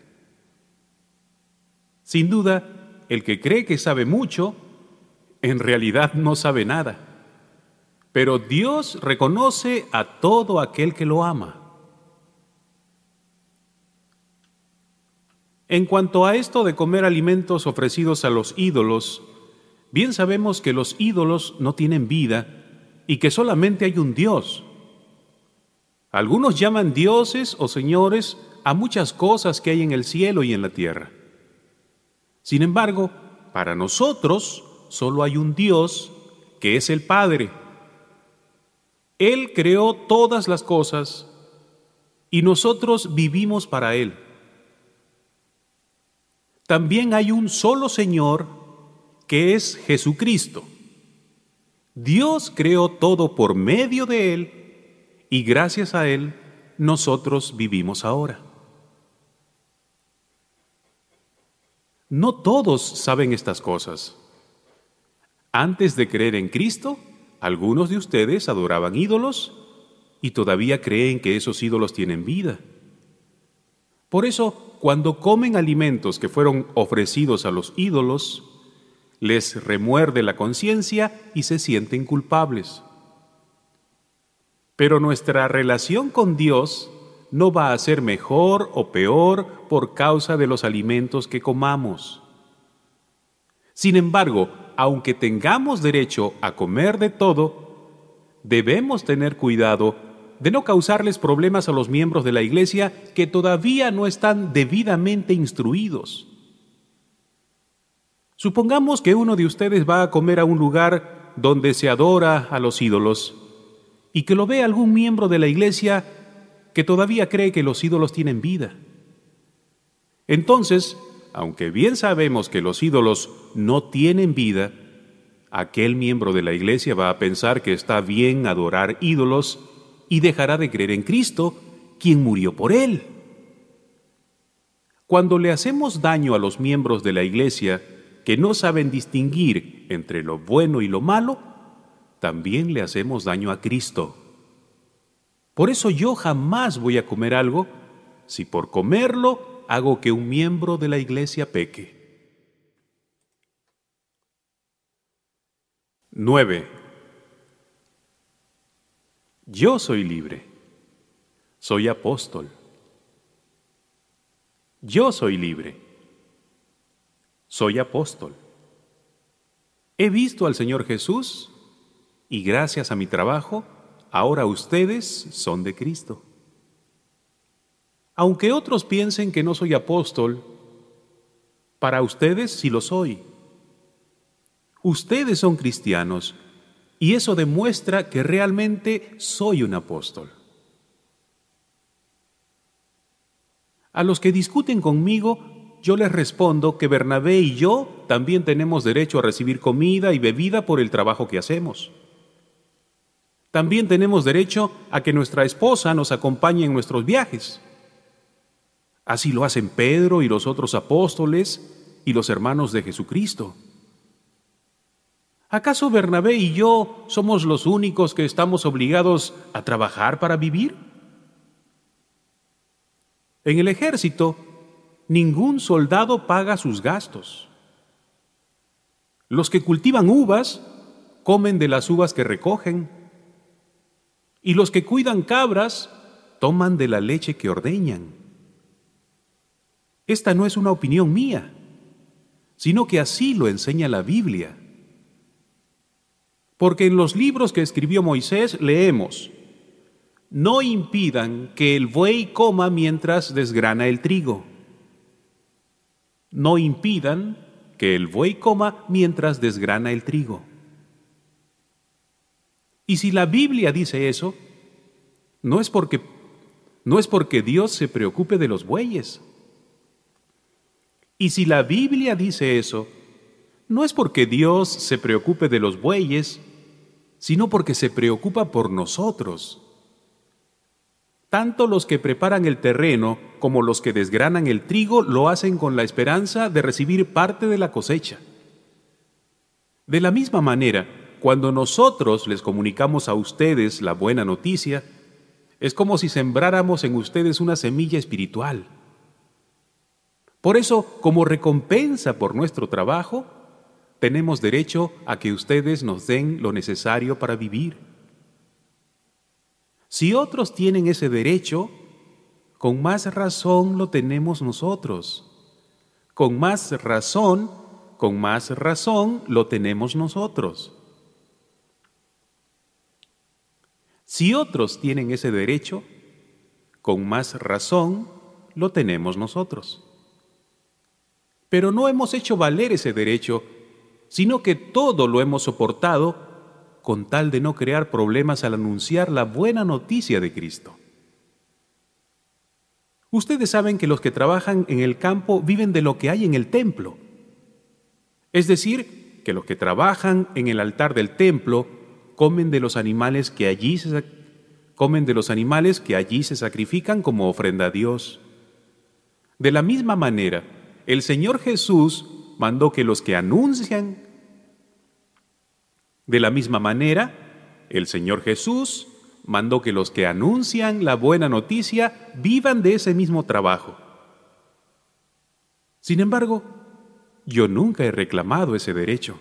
Sin duda, el que cree que sabe mucho, en realidad no sabe nada. Pero Dios reconoce a todo aquel que lo ama. En cuanto a esto de comer alimentos ofrecidos a los ídolos, bien sabemos que los ídolos no tienen vida y que solamente hay un Dios. Algunos llaman dioses o señores a muchas cosas que hay en el cielo y en la tierra. Sin embargo, para nosotros solo hay un Dios que es el Padre él creó todas las cosas y nosotros vivimos para Él. También hay un solo Señor que es Jesucristo. Dios creó todo por medio de Él y gracias a Él nosotros vivimos ahora. No todos saben estas cosas. Antes de creer en Cristo, algunos de ustedes adoraban ídolos y todavía creen que esos ídolos tienen vida. Por eso, cuando comen alimentos que fueron ofrecidos a los ídolos, les remuerde la conciencia y se sienten culpables. Pero nuestra relación con Dios no va a ser mejor o peor por causa de los alimentos que comamos. Sin embargo, aunque tengamos derecho a comer de todo, debemos tener cuidado de no causarles problemas a los miembros de la iglesia que todavía no están debidamente instruidos. Supongamos que uno de ustedes va a comer a un lugar donde se adora a los ídolos y que lo ve algún miembro de la iglesia que todavía cree que los ídolos tienen vida. Entonces, aunque bien sabemos que los ídolos no tienen vida, aquel miembro de la iglesia va a pensar que está bien adorar ídolos y dejará de creer en Cristo, quien murió por él. Cuando le hacemos daño a los miembros de la iglesia que no saben distinguir entre lo bueno y lo malo, también le hacemos daño a Cristo. Por eso yo jamás voy a comer algo si por comerlo hago que un miembro de la iglesia peque. 9. Yo soy libre. Soy apóstol. Yo soy libre. Soy apóstol. He visto al Señor Jesús y gracias a mi trabajo, ahora ustedes son de Cristo. Aunque otros piensen que no soy apóstol, para ustedes sí lo soy. Ustedes son cristianos y eso demuestra que realmente soy un apóstol. A los que discuten conmigo, yo les respondo que Bernabé y yo también tenemos derecho a recibir comida y bebida por el trabajo que hacemos. También tenemos derecho a que nuestra esposa nos acompañe en nuestros viajes. Así lo hacen Pedro y los otros apóstoles y los hermanos de Jesucristo. ¿Acaso Bernabé y yo somos los únicos que estamos obligados a trabajar para vivir? En el ejército, ningún soldado paga sus gastos. Los que cultivan uvas comen de las uvas que recogen, y los que cuidan cabras toman de la leche que ordeñan. Esta no es una opinión mía, sino que así lo enseña la Biblia. Porque en los libros que escribió Moisés leemos, no impidan que el buey coma mientras desgrana el trigo. No impidan que el buey coma mientras desgrana el trigo. Y si la Biblia dice eso, no es porque no es porque Dios se preocupe de los bueyes. Y si la Biblia dice eso, no es porque Dios se preocupe de los bueyes, sino porque se preocupa por nosotros. Tanto los que preparan el terreno como los que desgranan el trigo lo hacen con la esperanza de recibir parte de la cosecha. De la misma manera, cuando nosotros les comunicamos a ustedes la buena noticia, es como si sembráramos en ustedes una semilla espiritual. Por eso, como recompensa por nuestro trabajo, tenemos derecho a que ustedes nos den lo necesario para vivir. Si otros tienen ese derecho, con más razón lo tenemos nosotros. Con más razón, con más razón lo tenemos nosotros. Si otros tienen ese derecho, con más razón lo tenemos nosotros. Pero no hemos hecho valer ese derecho sino que todo lo hemos soportado con tal de no crear problemas al anunciar la buena noticia de Cristo. Ustedes saben que los que trabajan en el campo viven de lo que hay en el templo. Es decir, que los que trabajan en el altar del templo comen de los animales que allí se, comen de los animales que allí se sacrifican como ofrenda a Dios. De la misma manera, el Señor Jesús mandó que los que anuncian, de la misma manera, el Señor Jesús mandó que los que anuncian la buena noticia vivan de ese mismo trabajo. Sin embargo, yo nunca he reclamado ese derecho.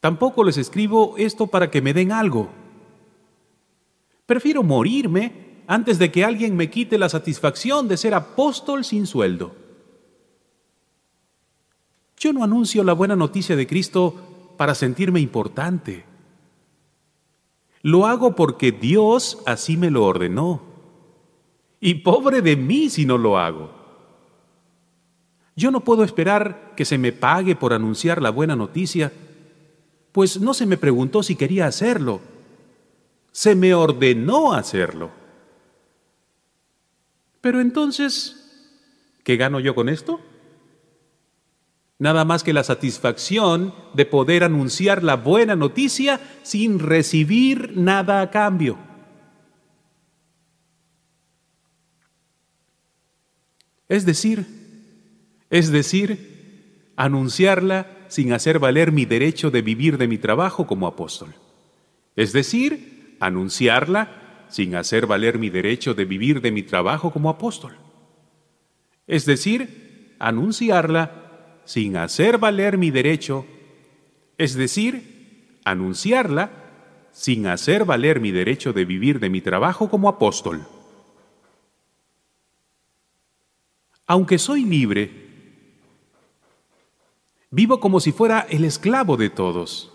Tampoco les escribo esto para que me den algo. Prefiero morirme antes de que alguien me quite la satisfacción de ser apóstol sin sueldo. Yo no anuncio la buena noticia de Cristo para sentirme importante. Lo hago porque Dios así me lo ordenó. Y pobre de mí si no lo hago. Yo no puedo esperar que se me pague por anunciar la buena noticia, pues no se me preguntó si quería hacerlo. Se me ordenó hacerlo. Pero entonces, ¿qué gano yo con esto? Nada más que la satisfacción de poder anunciar la buena noticia sin recibir nada a cambio. Es decir, es decir, anunciarla sin hacer valer mi derecho de vivir de mi trabajo como apóstol. Es decir, anunciarla sin hacer valer mi derecho de vivir de mi trabajo como apóstol. Es decir, anunciarla sin hacer valer mi derecho, es decir, anunciarla sin hacer valer mi derecho de vivir de mi trabajo como apóstol. Aunque soy libre, vivo como si fuera el esclavo de todos.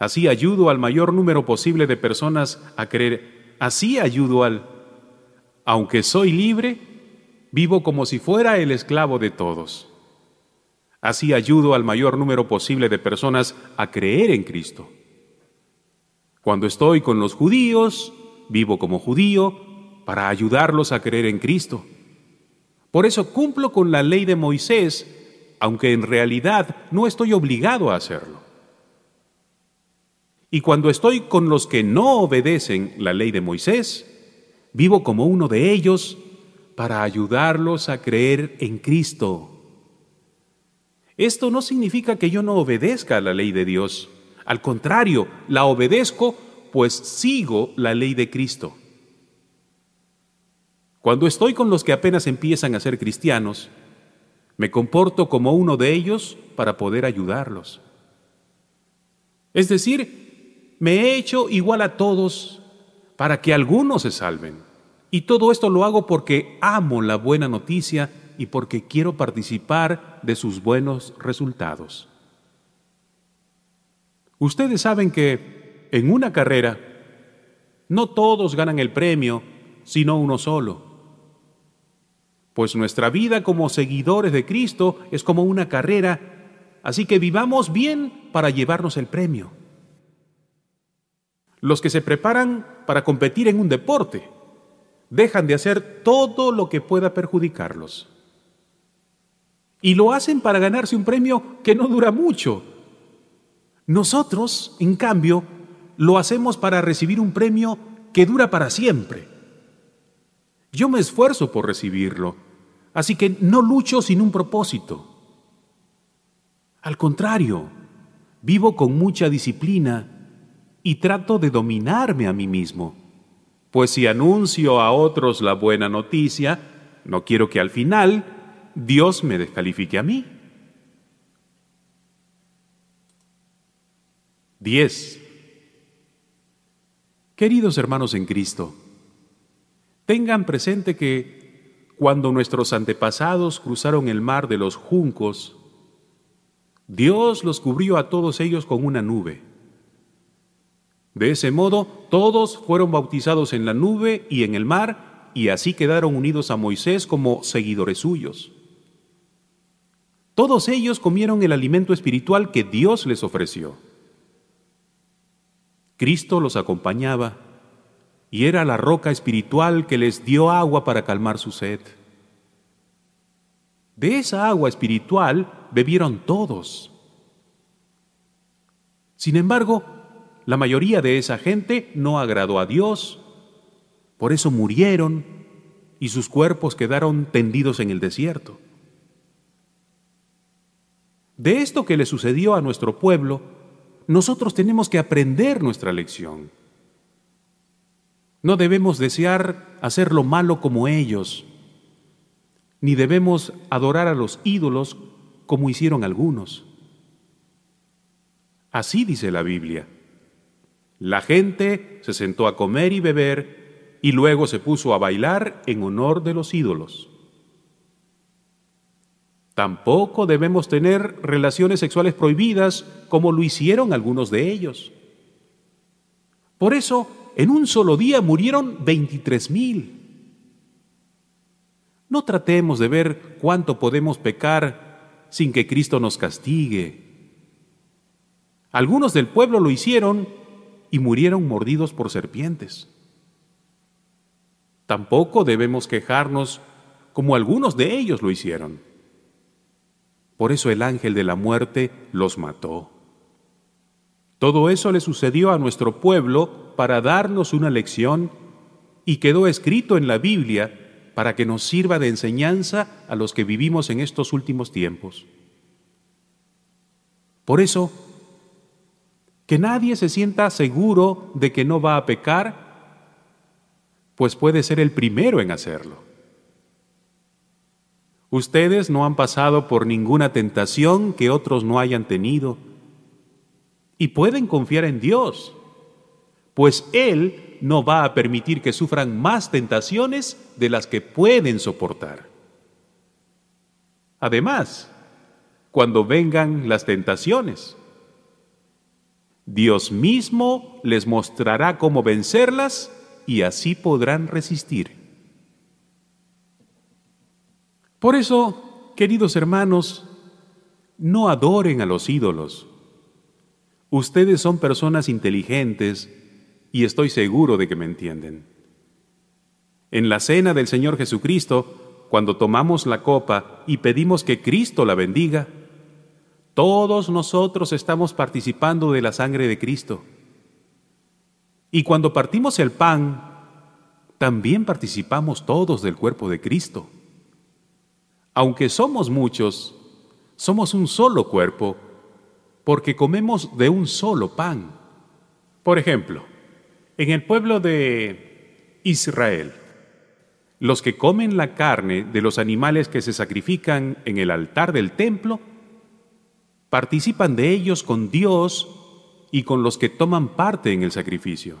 Así ayudo al mayor número posible de personas a creer. Así ayudo al... Aunque soy libre, vivo como si fuera el esclavo de todos. Así ayudo al mayor número posible de personas a creer en Cristo. Cuando estoy con los judíos, vivo como judío para ayudarlos a creer en Cristo. Por eso cumplo con la ley de Moisés, aunque en realidad no estoy obligado a hacerlo. Y cuando estoy con los que no obedecen la ley de Moisés, vivo como uno de ellos para ayudarlos a creer en Cristo. Esto no significa que yo no obedezca a la ley de Dios. Al contrario, la obedezco pues sigo la ley de Cristo. Cuando estoy con los que apenas empiezan a ser cristianos, me comporto como uno de ellos para poder ayudarlos. Es decir, me he hecho igual a todos para que algunos se salven. Y todo esto lo hago porque amo la buena noticia y porque quiero participar de sus buenos resultados. Ustedes saben que en una carrera no todos ganan el premio, sino uno solo. Pues nuestra vida como seguidores de Cristo es como una carrera, así que vivamos bien para llevarnos el premio. Los que se preparan para competir en un deporte dejan de hacer todo lo que pueda perjudicarlos. Y lo hacen para ganarse un premio que no dura mucho. Nosotros, en cambio, lo hacemos para recibir un premio que dura para siempre. Yo me esfuerzo por recibirlo, así que no lucho sin un propósito. Al contrario, vivo con mucha disciplina y trato de dominarme a mí mismo, pues si anuncio a otros la buena noticia, no quiero que al final Dios me descalifique a mí. 10. Queridos hermanos en Cristo, tengan presente que cuando nuestros antepasados cruzaron el mar de los juncos, Dios los cubrió a todos ellos con una nube. De ese modo, todos fueron bautizados en la nube y en el mar, y así quedaron unidos a Moisés como seguidores suyos. Todos ellos comieron el alimento espiritual que Dios les ofreció. Cristo los acompañaba y era la roca espiritual que les dio agua para calmar su sed. De esa agua espiritual bebieron todos. Sin embargo, la mayoría de esa gente no agradó a Dios, por eso murieron y sus cuerpos quedaron tendidos en el desierto. De esto que le sucedió a nuestro pueblo, nosotros tenemos que aprender nuestra lección. No debemos desear hacer lo malo como ellos, ni debemos adorar a los ídolos como hicieron algunos. Así dice la Biblia. La gente se sentó a comer y beber y luego se puso a bailar en honor de los ídolos. Tampoco debemos tener relaciones sexuales prohibidas como lo hicieron algunos de ellos. Por eso, en un solo día murieron 23 mil. No tratemos de ver cuánto podemos pecar sin que Cristo nos castigue. Algunos del pueblo lo hicieron y murieron mordidos por serpientes. Tampoco debemos quejarnos como algunos de ellos lo hicieron. Por eso el ángel de la muerte los mató. Todo eso le sucedió a nuestro pueblo para darnos una lección y quedó escrito en la Biblia para que nos sirva de enseñanza a los que vivimos en estos últimos tiempos. Por eso, que nadie se sienta seguro de que no va a pecar, pues puede ser el primero en hacerlo. Ustedes no han pasado por ninguna tentación que otros no hayan tenido y pueden confiar en Dios, pues Él no va a permitir que sufran más tentaciones de las que pueden soportar. Además, cuando vengan las tentaciones, Dios mismo les mostrará cómo vencerlas y así podrán resistir. Por eso, queridos hermanos, no adoren a los ídolos. Ustedes son personas inteligentes y estoy seguro de que me entienden. En la cena del Señor Jesucristo, cuando tomamos la copa y pedimos que Cristo la bendiga, todos nosotros estamos participando de la sangre de Cristo. Y cuando partimos el pan, también participamos todos del cuerpo de Cristo. Aunque somos muchos, somos un solo cuerpo, porque comemos de un solo pan. Por ejemplo, en el pueblo de Israel, los que comen la carne de los animales que se sacrifican en el altar del templo, participan de ellos con Dios y con los que toman parte en el sacrificio.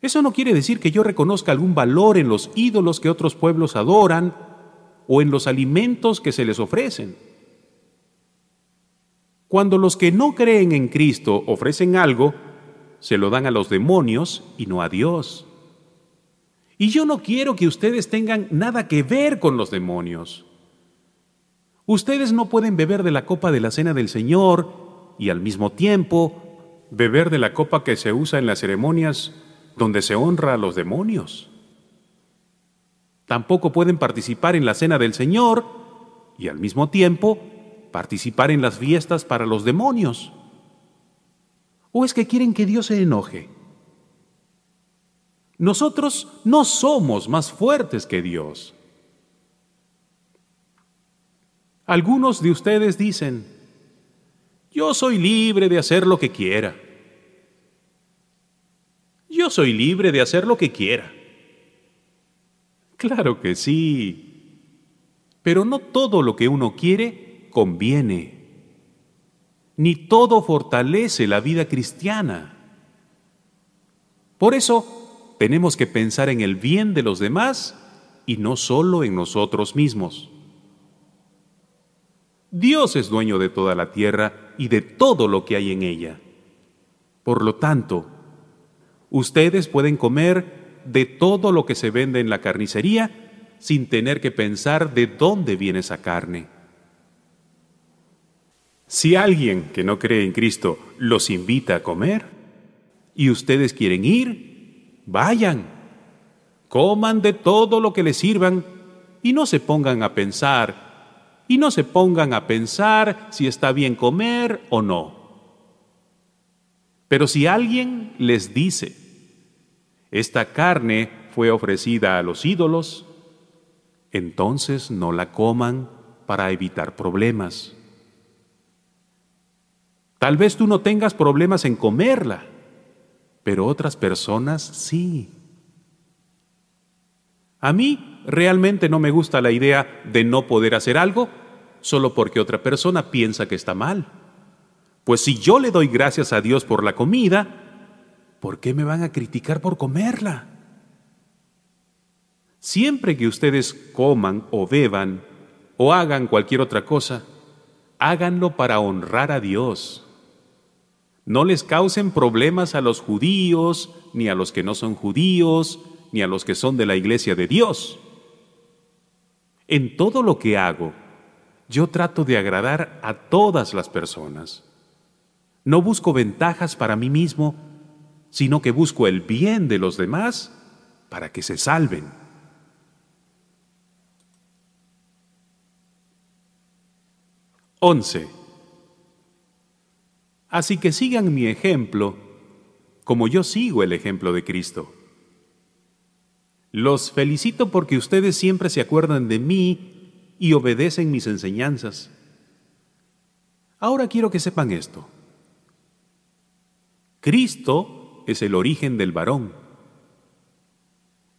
Eso no quiere decir que yo reconozca algún valor en los ídolos que otros pueblos adoran o en los alimentos que se les ofrecen. Cuando los que no creen en Cristo ofrecen algo, se lo dan a los demonios y no a Dios. Y yo no quiero que ustedes tengan nada que ver con los demonios. Ustedes no pueden beber de la copa de la cena del Señor y al mismo tiempo beber de la copa que se usa en las ceremonias donde se honra a los demonios. Tampoco pueden participar en la cena del Señor y al mismo tiempo participar en las fiestas para los demonios. ¿O es que quieren que Dios se enoje? Nosotros no somos más fuertes que Dios. Algunos de ustedes dicen, yo soy libre de hacer lo que quiera. Yo soy libre de hacer lo que quiera. Claro que sí, pero no todo lo que uno quiere conviene, ni todo fortalece la vida cristiana. Por eso tenemos que pensar en el bien de los demás y no solo en nosotros mismos. Dios es dueño de toda la tierra y de todo lo que hay en ella. Por lo tanto, Ustedes pueden comer de todo lo que se vende en la carnicería sin tener que pensar de dónde viene esa carne. Si alguien que no cree en Cristo los invita a comer y ustedes quieren ir, vayan, coman de todo lo que les sirvan y no se pongan a pensar, y no se pongan a pensar si está bien comer o no. Pero si alguien les dice, esta carne fue ofrecida a los ídolos, entonces no la coman para evitar problemas. Tal vez tú no tengas problemas en comerla, pero otras personas sí. A mí realmente no me gusta la idea de no poder hacer algo solo porque otra persona piensa que está mal. Pues si yo le doy gracias a Dios por la comida, ¿por qué me van a criticar por comerla? Siempre que ustedes coman o beban o hagan cualquier otra cosa, háganlo para honrar a Dios. No les causen problemas a los judíos, ni a los que no son judíos, ni a los que son de la iglesia de Dios. En todo lo que hago, yo trato de agradar a todas las personas. No busco ventajas para mí mismo, sino que busco el bien de los demás para que se salven. Once. Así que sigan mi ejemplo como yo sigo el ejemplo de Cristo. Los felicito porque ustedes siempre se acuerdan de mí y obedecen mis enseñanzas. Ahora quiero que sepan esto. Cristo es el origen del varón.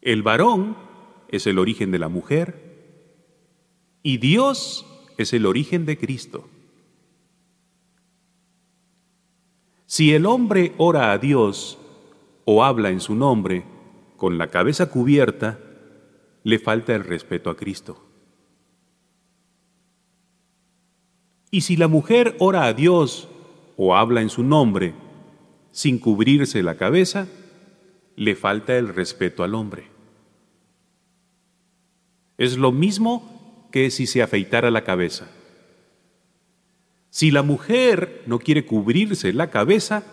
El varón es el origen de la mujer y Dios es el origen de Cristo. Si el hombre ora a Dios o habla en su nombre con la cabeza cubierta, le falta el respeto a Cristo. Y si la mujer ora a Dios o habla en su nombre sin cubrirse la cabeza, le falta el respeto al hombre. Es lo mismo que si se afeitara la cabeza. Si la mujer no quiere cubrirse la cabeza,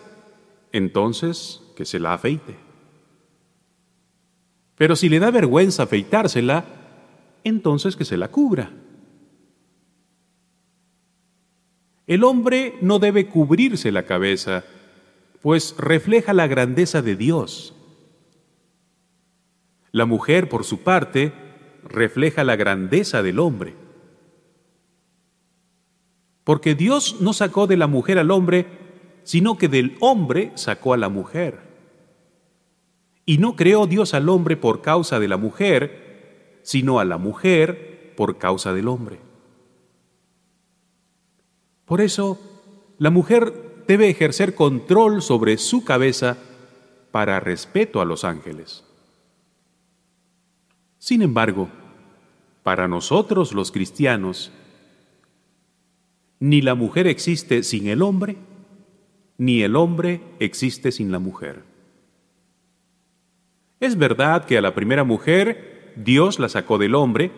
entonces que se la afeite. Pero si le da vergüenza afeitársela, entonces que se la cubra. El hombre no debe cubrirse la cabeza, pues refleja la grandeza de Dios. La mujer, por su parte, refleja la grandeza del hombre. Porque Dios no sacó de la mujer al hombre, sino que del hombre sacó a la mujer. Y no creó Dios al hombre por causa de la mujer, sino a la mujer por causa del hombre. Por eso, la mujer debe ejercer control sobre su cabeza para respeto a los ángeles. Sin embargo, para nosotros los cristianos, ni la mujer existe sin el hombre, ni el hombre existe sin la mujer. Es verdad que a la primera mujer Dios la sacó del hombre,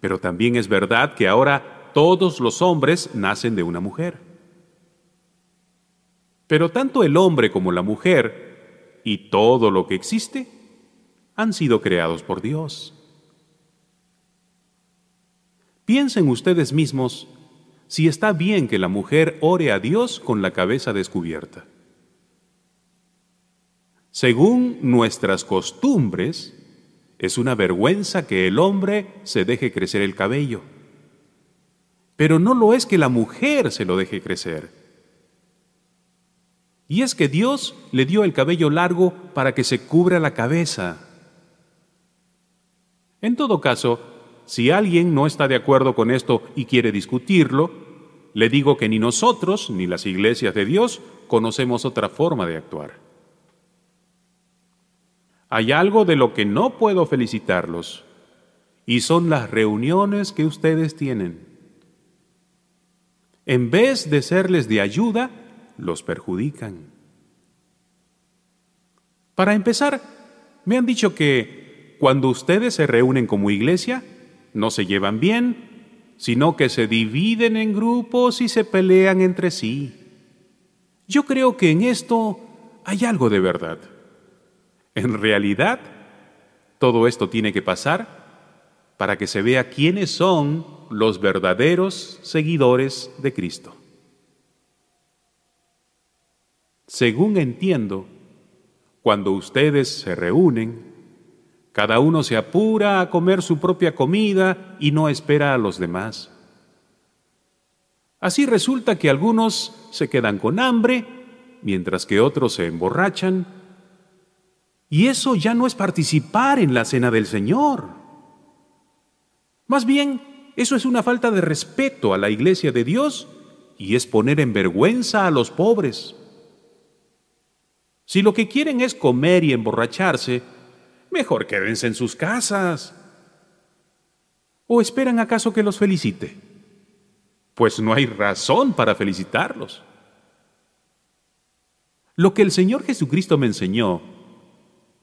pero también es verdad que ahora todos los hombres nacen de una mujer. Pero tanto el hombre como la mujer y todo lo que existe han sido creados por Dios. Piensen ustedes mismos si está bien que la mujer ore a Dios con la cabeza descubierta. Según nuestras costumbres, es una vergüenza que el hombre se deje crecer el cabello. Pero no lo es que la mujer se lo deje crecer. Y es que Dios le dio el cabello largo para que se cubra la cabeza. En todo caso, si alguien no está de acuerdo con esto y quiere discutirlo, le digo que ni nosotros ni las iglesias de Dios conocemos otra forma de actuar. Hay algo de lo que no puedo felicitarlos, y son las reuniones que ustedes tienen. En vez de serles de ayuda, los perjudican. Para empezar, me han dicho que cuando ustedes se reúnen como iglesia, no se llevan bien, sino que se dividen en grupos y se pelean entre sí. Yo creo que en esto hay algo de verdad. En realidad, todo esto tiene que pasar para que se vea quiénes son los verdaderos seguidores de Cristo. Según entiendo, cuando ustedes se reúnen, cada uno se apura a comer su propia comida y no espera a los demás. Así resulta que algunos se quedan con hambre, mientras que otros se emborrachan. Y eso ya no es participar en la cena del Señor. Más bien, eso es una falta de respeto a la iglesia de Dios y es poner en vergüenza a los pobres. Si lo que quieren es comer y emborracharse, mejor quédense en sus casas. ¿O esperan acaso que los felicite? Pues no hay razón para felicitarlos. Lo que el Señor Jesucristo me enseñó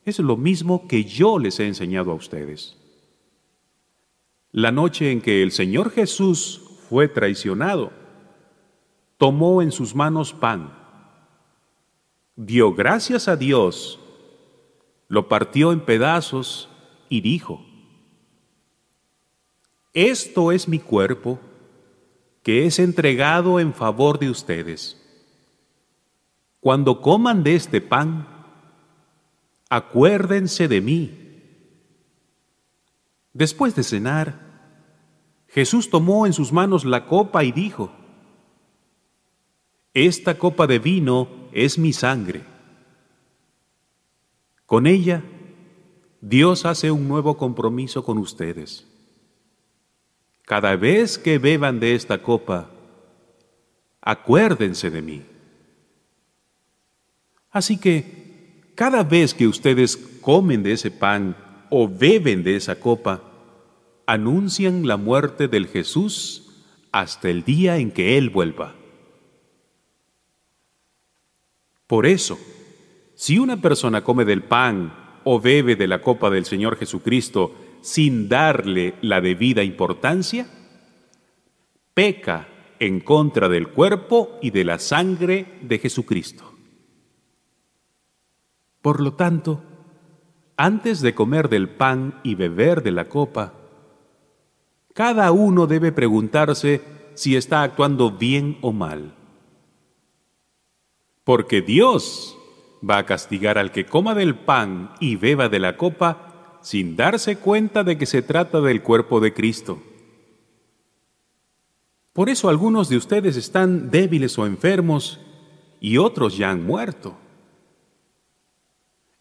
es lo mismo que yo les he enseñado a ustedes. La noche en que el Señor Jesús fue traicionado, tomó en sus manos pan, dio gracias a Dios lo partió en pedazos y dijo, Esto es mi cuerpo que es entregado en favor de ustedes. Cuando coman de este pan, acuérdense de mí. Después de cenar, Jesús tomó en sus manos la copa y dijo, Esta copa de vino es mi sangre con ella, Dios hace un nuevo compromiso con ustedes. Cada vez que beban de esta copa, acuérdense de mí. Así que, cada vez que ustedes comen de ese pan o beben de esa copa, anuncian la muerte del Jesús hasta el día en que Él vuelva. Por eso, si una persona come del pan o bebe de la copa del Señor Jesucristo sin darle la debida importancia, peca en contra del cuerpo y de la sangre de Jesucristo. Por lo tanto, antes de comer del pan y beber de la copa, cada uno debe preguntarse si está actuando bien o mal. Porque Dios va a castigar al que coma del pan y beba de la copa sin darse cuenta de que se trata del cuerpo de Cristo. Por eso algunos de ustedes están débiles o enfermos y otros ya han muerto.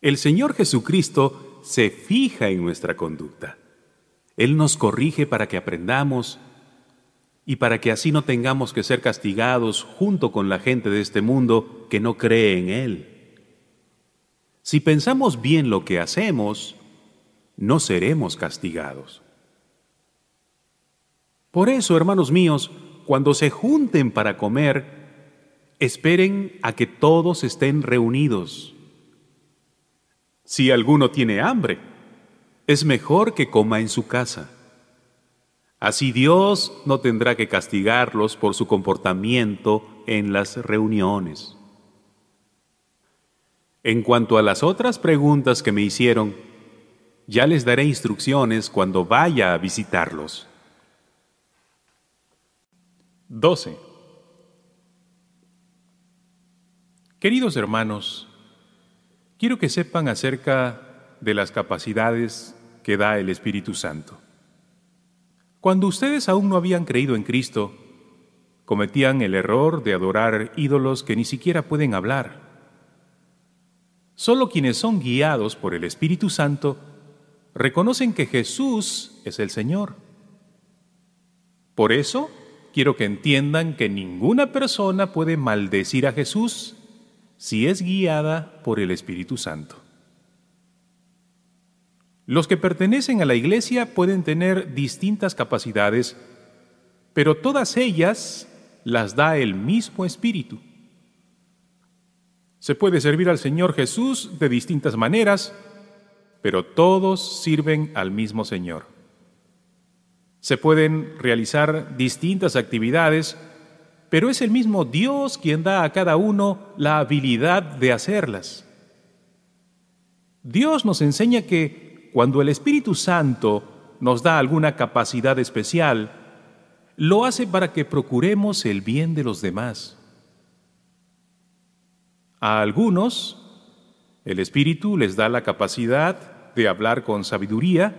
El Señor Jesucristo se fija en nuestra conducta. Él nos corrige para que aprendamos y para que así no tengamos que ser castigados junto con la gente de este mundo que no cree en Él. Si pensamos bien lo que hacemos, no seremos castigados. Por eso, hermanos míos, cuando se junten para comer, esperen a que todos estén reunidos. Si alguno tiene hambre, es mejor que coma en su casa. Así Dios no tendrá que castigarlos por su comportamiento en las reuniones. En cuanto a las otras preguntas que me hicieron, ya les daré instrucciones cuando vaya a visitarlos. 12. Queridos hermanos, quiero que sepan acerca de las capacidades que da el Espíritu Santo. Cuando ustedes aún no habían creído en Cristo, cometían el error de adorar ídolos que ni siquiera pueden hablar. Solo quienes son guiados por el Espíritu Santo reconocen que Jesús es el Señor. Por eso, quiero que entiendan que ninguna persona puede maldecir a Jesús si es guiada por el Espíritu Santo. Los que pertenecen a la iglesia pueden tener distintas capacidades, pero todas ellas las da el mismo Espíritu. Se puede servir al Señor Jesús de distintas maneras, pero todos sirven al mismo Señor. Se pueden realizar distintas actividades, pero es el mismo Dios quien da a cada uno la habilidad de hacerlas. Dios nos enseña que cuando el Espíritu Santo nos da alguna capacidad especial, lo hace para que procuremos el bien de los demás. A algunos, el Espíritu les da la capacidad de hablar con sabiduría,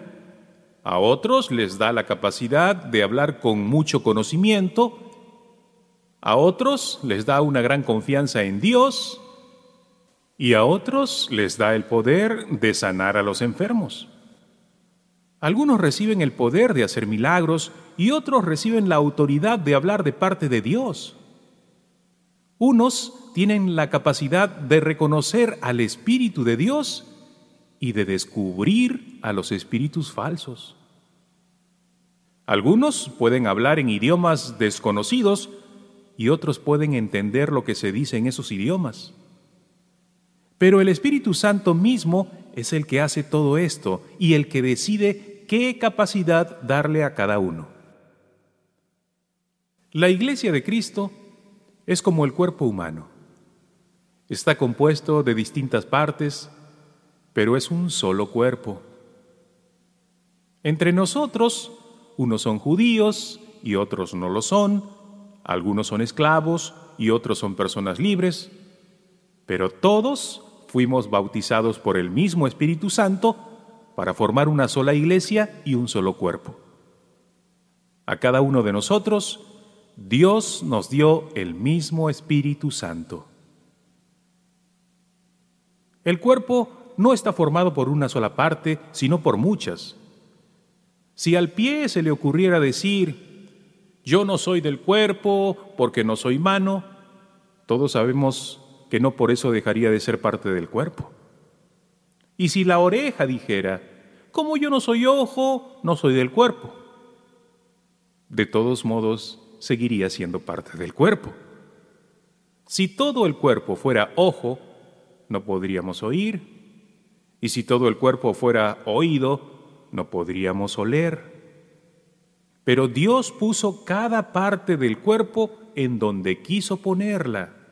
a otros les da la capacidad de hablar con mucho conocimiento, a otros les da una gran confianza en Dios, y a otros les da el poder de sanar a los enfermos. Algunos reciben el poder de hacer milagros y otros reciben la autoridad de hablar de parte de Dios. Unos tienen la capacidad de reconocer al Espíritu de Dios y de descubrir a los espíritus falsos. Algunos pueden hablar en idiomas desconocidos y otros pueden entender lo que se dice en esos idiomas. Pero el Espíritu Santo mismo es el que hace todo esto y el que decide qué capacidad darle a cada uno. La iglesia de Cristo es como el cuerpo humano. Está compuesto de distintas partes, pero es un solo cuerpo. Entre nosotros, unos son judíos y otros no lo son, algunos son esclavos y otros son personas libres, pero todos fuimos bautizados por el mismo Espíritu Santo para formar una sola iglesia y un solo cuerpo. A cada uno de nosotros, Dios nos dio el mismo Espíritu Santo. El cuerpo no está formado por una sola parte, sino por muchas. Si al pie se le ocurriera decir, yo no soy del cuerpo porque no soy mano, todos sabemos que no por eso dejaría de ser parte del cuerpo. Y si la oreja dijera, como yo no soy ojo, no soy del cuerpo, de todos modos seguiría siendo parte del cuerpo. Si todo el cuerpo fuera ojo, no podríamos oír. Y si todo el cuerpo fuera oído, no podríamos oler. Pero Dios puso cada parte del cuerpo en donde quiso ponerla.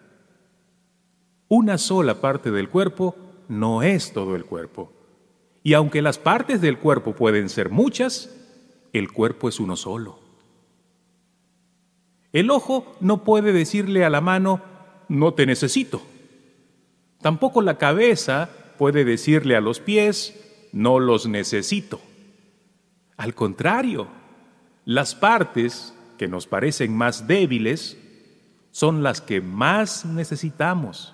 Una sola parte del cuerpo no es todo el cuerpo. Y aunque las partes del cuerpo pueden ser muchas, el cuerpo es uno solo. El ojo no puede decirle a la mano, no te necesito, Tampoco la cabeza puede decirle a los pies, no los necesito. Al contrario, las partes que nos parecen más débiles son las que más necesitamos.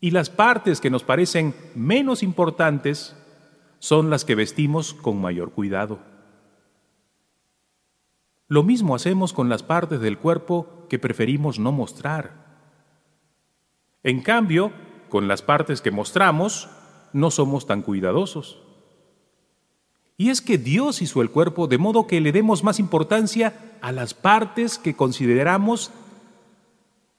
Y las partes que nos parecen menos importantes son las que vestimos con mayor cuidado. Lo mismo hacemos con las partes del cuerpo que preferimos no mostrar. En cambio, con las partes que mostramos, no somos tan cuidadosos. Y es que Dios hizo el cuerpo de modo que le demos más importancia a las partes que consideramos.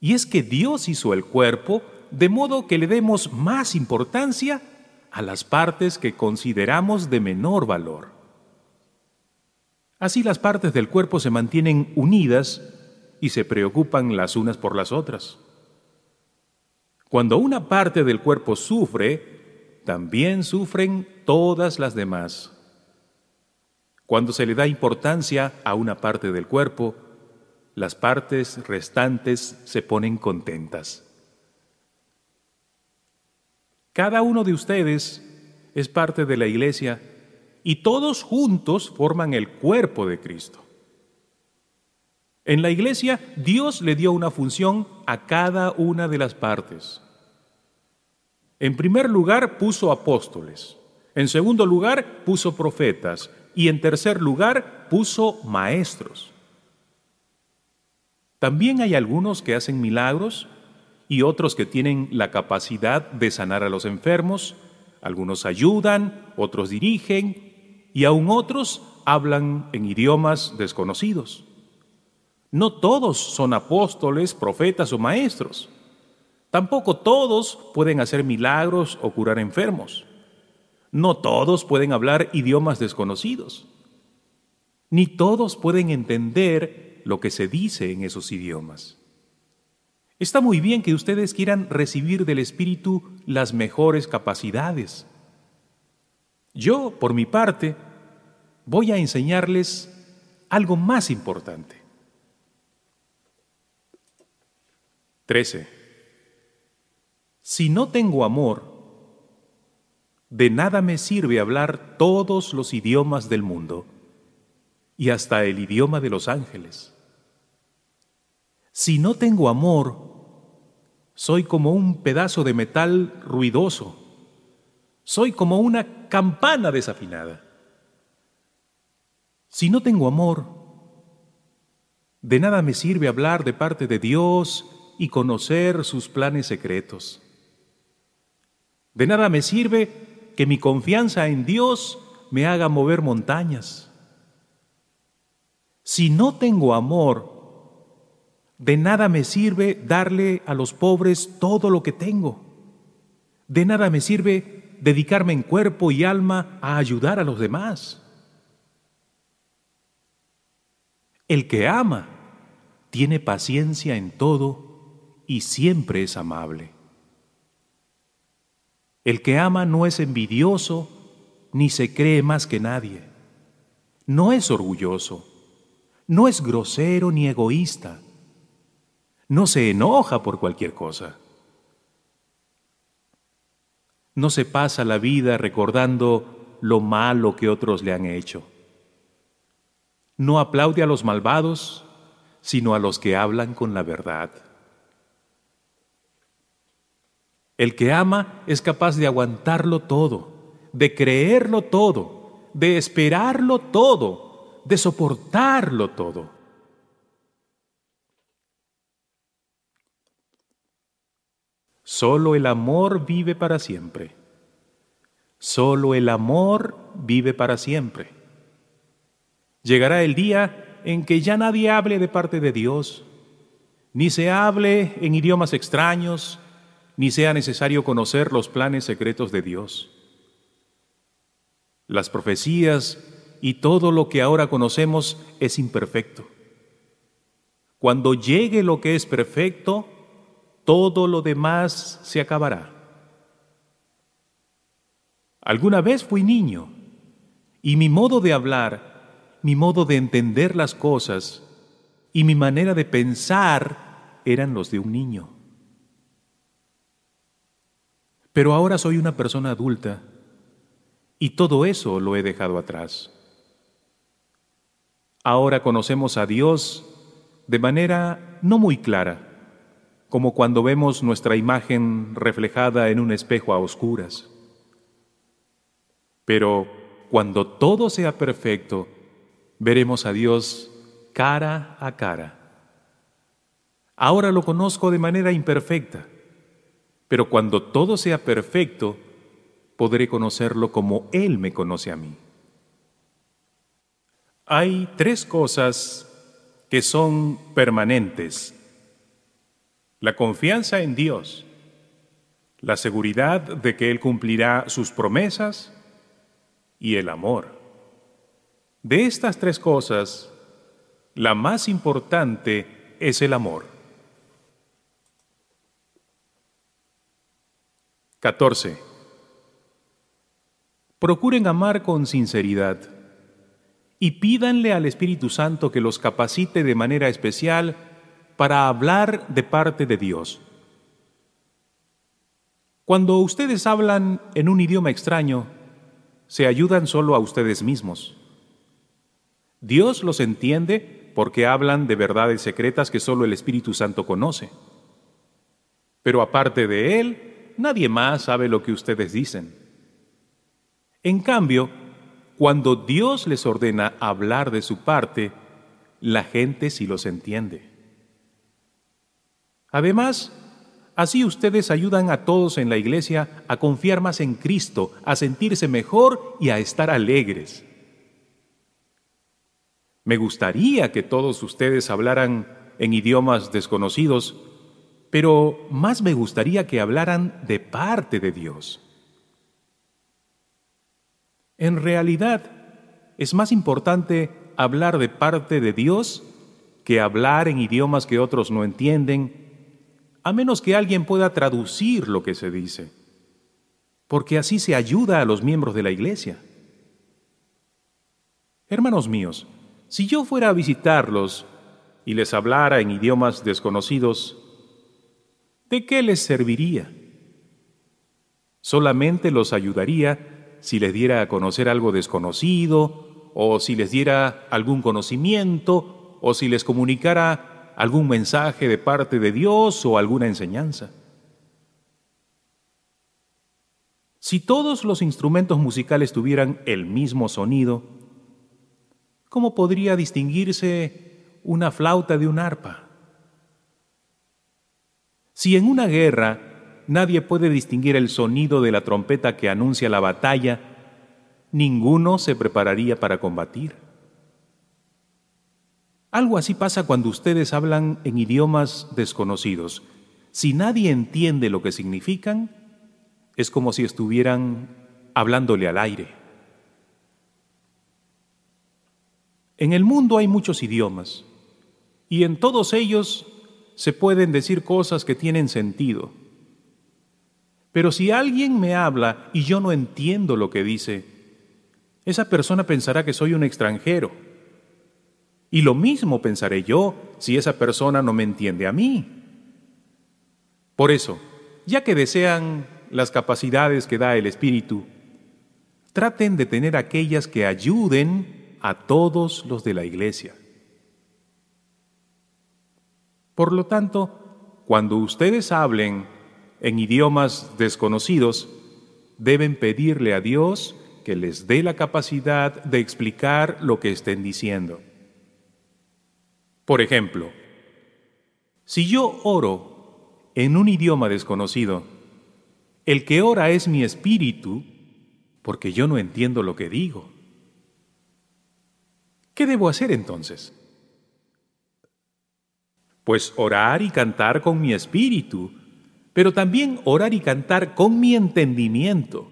Y es que Dios hizo el cuerpo de modo que le demos más importancia a las partes que consideramos de menor valor. Así las partes del cuerpo se mantienen unidas y se preocupan las unas por las otras. Cuando una parte del cuerpo sufre, también sufren todas las demás. Cuando se le da importancia a una parte del cuerpo, las partes restantes se ponen contentas. Cada uno de ustedes es parte de la iglesia y todos juntos forman el cuerpo de Cristo. En la iglesia Dios le dio una función a cada una de las partes. En primer lugar puso apóstoles, en segundo lugar puso profetas y en tercer lugar puso maestros. También hay algunos que hacen milagros y otros que tienen la capacidad de sanar a los enfermos. Algunos ayudan, otros dirigen y aún otros hablan en idiomas desconocidos. No todos son apóstoles, profetas o maestros. Tampoco todos pueden hacer milagros o curar enfermos. No todos pueden hablar idiomas desconocidos. Ni todos pueden entender lo que se dice en esos idiomas. Está muy bien que ustedes quieran recibir del Espíritu las mejores capacidades. Yo, por mi parte, voy a enseñarles algo más importante. 13. Si no tengo amor, de nada me sirve hablar todos los idiomas del mundo y hasta el idioma de los ángeles. Si no tengo amor, soy como un pedazo de metal ruidoso. Soy como una campana desafinada. Si no tengo amor, de nada me sirve hablar de parte de Dios y conocer sus planes secretos. De nada me sirve que mi confianza en Dios me haga mover montañas. Si no tengo amor, de nada me sirve darle a los pobres todo lo que tengo. De nada me sirve dedicarme en cuerpo y alma a ayudar a los demás. El que ama tiene paciencia en todo y siempre es amable. El que ama no es envidioso ni se cree más que nadie. No es orgulloso, no es grosero ni egoísta no se enoja por cualquier cosa. No se pasa la vida recordando lo malo que otros le han hecho. No aplaude a los malvados, sino a los que hablan con la verdad. El que ama es capaz de aguantarlo todo, de creerlo todo, de esperarlo todo, de soportarlo todo. Solo el amor vive para siempre. Solo el amor vive para siempre. Llegará el día en que ya nadie hable de parte de Dios, ni se hable en idiomas extraños, ni sea necesario conocer los planes secretos de Dios. Las profecías y todo lo que ahora conocemos es imperfecto. Cuando llegue lo que es perfecto, todo lo demás se acabará. Alguna vez fui niño y mi modo de hablar, mi modo de entender las cosas y mi manera de pensar eran los de un niño. Pero ahora soy una persona adulta y todo eso lo he dejado atrás. Ahora conocemos a Dios de manera no muy clara, como cuando vemos nuestra imagen reflejada en un espejo a oscuras. Pero cuando todo sea perfecto, veremos a Dios cara a cara. Ahora lo conozco de manera imperfecta, pero cuando todo sea perfecto, podré conocerlo como Él me conoce a mí. Hay tres cosas que son permanentes. La confianza en Dios, la seguridad de que Él cumplirá sus promesas y el amor. De estas tres cosas, la más importante es el amor. 14. Procuren amar con sinceridad y pídanle al Espíritu Santo que los capacite de manera especial para hablar de parte de Dios. Cuando ustedes hablan en un idioma extraño, se ayudan solo a ustedes mismos. Dios los entiende porque hablan de verdades secretas que solo el Espíritu Santo conoce. Pero aparte de Él, nadie más sabe lo que ustedes dicen. En cambio, cuando Dios les ordena hablar de su parte, la gente sí los entiende. Además, así ustedes ayudan a todos en la iglesia a confiar más en Cristo, a sentirse mejor y a estar alegres. Me gustaría que todos ustedes hablaran en idiomas desconocidos, pero más me gustaría que hablaran de parte de Dios. En realidad, es más importante hablar de parte de Dios que hablar en idiomas que otros no entienden, a menos que alguien pueda traducir lo que se dice, porque así se ayuda a los miembros de la iglesia. Hermanos míos, si yo fuera a visitarlos y les hablara en idiomas desconocidos, ¿de qué les serviría? Solamente los ayudaría si les diera a conocer algo desconocido, o si les diera algún conocimiento, o si les comunicara algún mensaje de parte de Dios o alguna enseñanza. Si todos los instrumentos musicales tuvieran el mismo sonido, ¿cómo podría distinguirse una flauta de un arpa? Si en una guerra nadie puede distinguir el sonido de la trompeta que anuncia la batalla, ninguno se prepararía para combatir. Algo así pasa cuando ustedes hablan en idiomas desconocidos. Si nadie entiende lo que significan, es como si estuvieran hablándole al aire. En el mundo hay muchos idiomas y en todos ellos se pueden decir cosas que tienen sentido. Pero si alguien me habla y yo no entiendo lo que dice, esa persona pensará que soy un extranjero. Y lo mismo pensaré yo si esa persona no me entiende a mí. Por eso, ya que desean las capacidades que da el Espíritu, traten de tener aquellas que ayuden a todos los de la iglesia. Por lo tanto, cuando ustedes hablen en idiomas desconocidos, deben pedirle a Dios que les dé la capacidad de explicar lo que estén diciendo. Por ejemplo, si yo oro en un idioma desconocido, el que ora es mi espíritu, porque yo no entiendo lo que digo. ¿Qué debo hacer entonces? Pues orar y cantar con mi espíritu, pero también orar y cantar con mi entendimiento.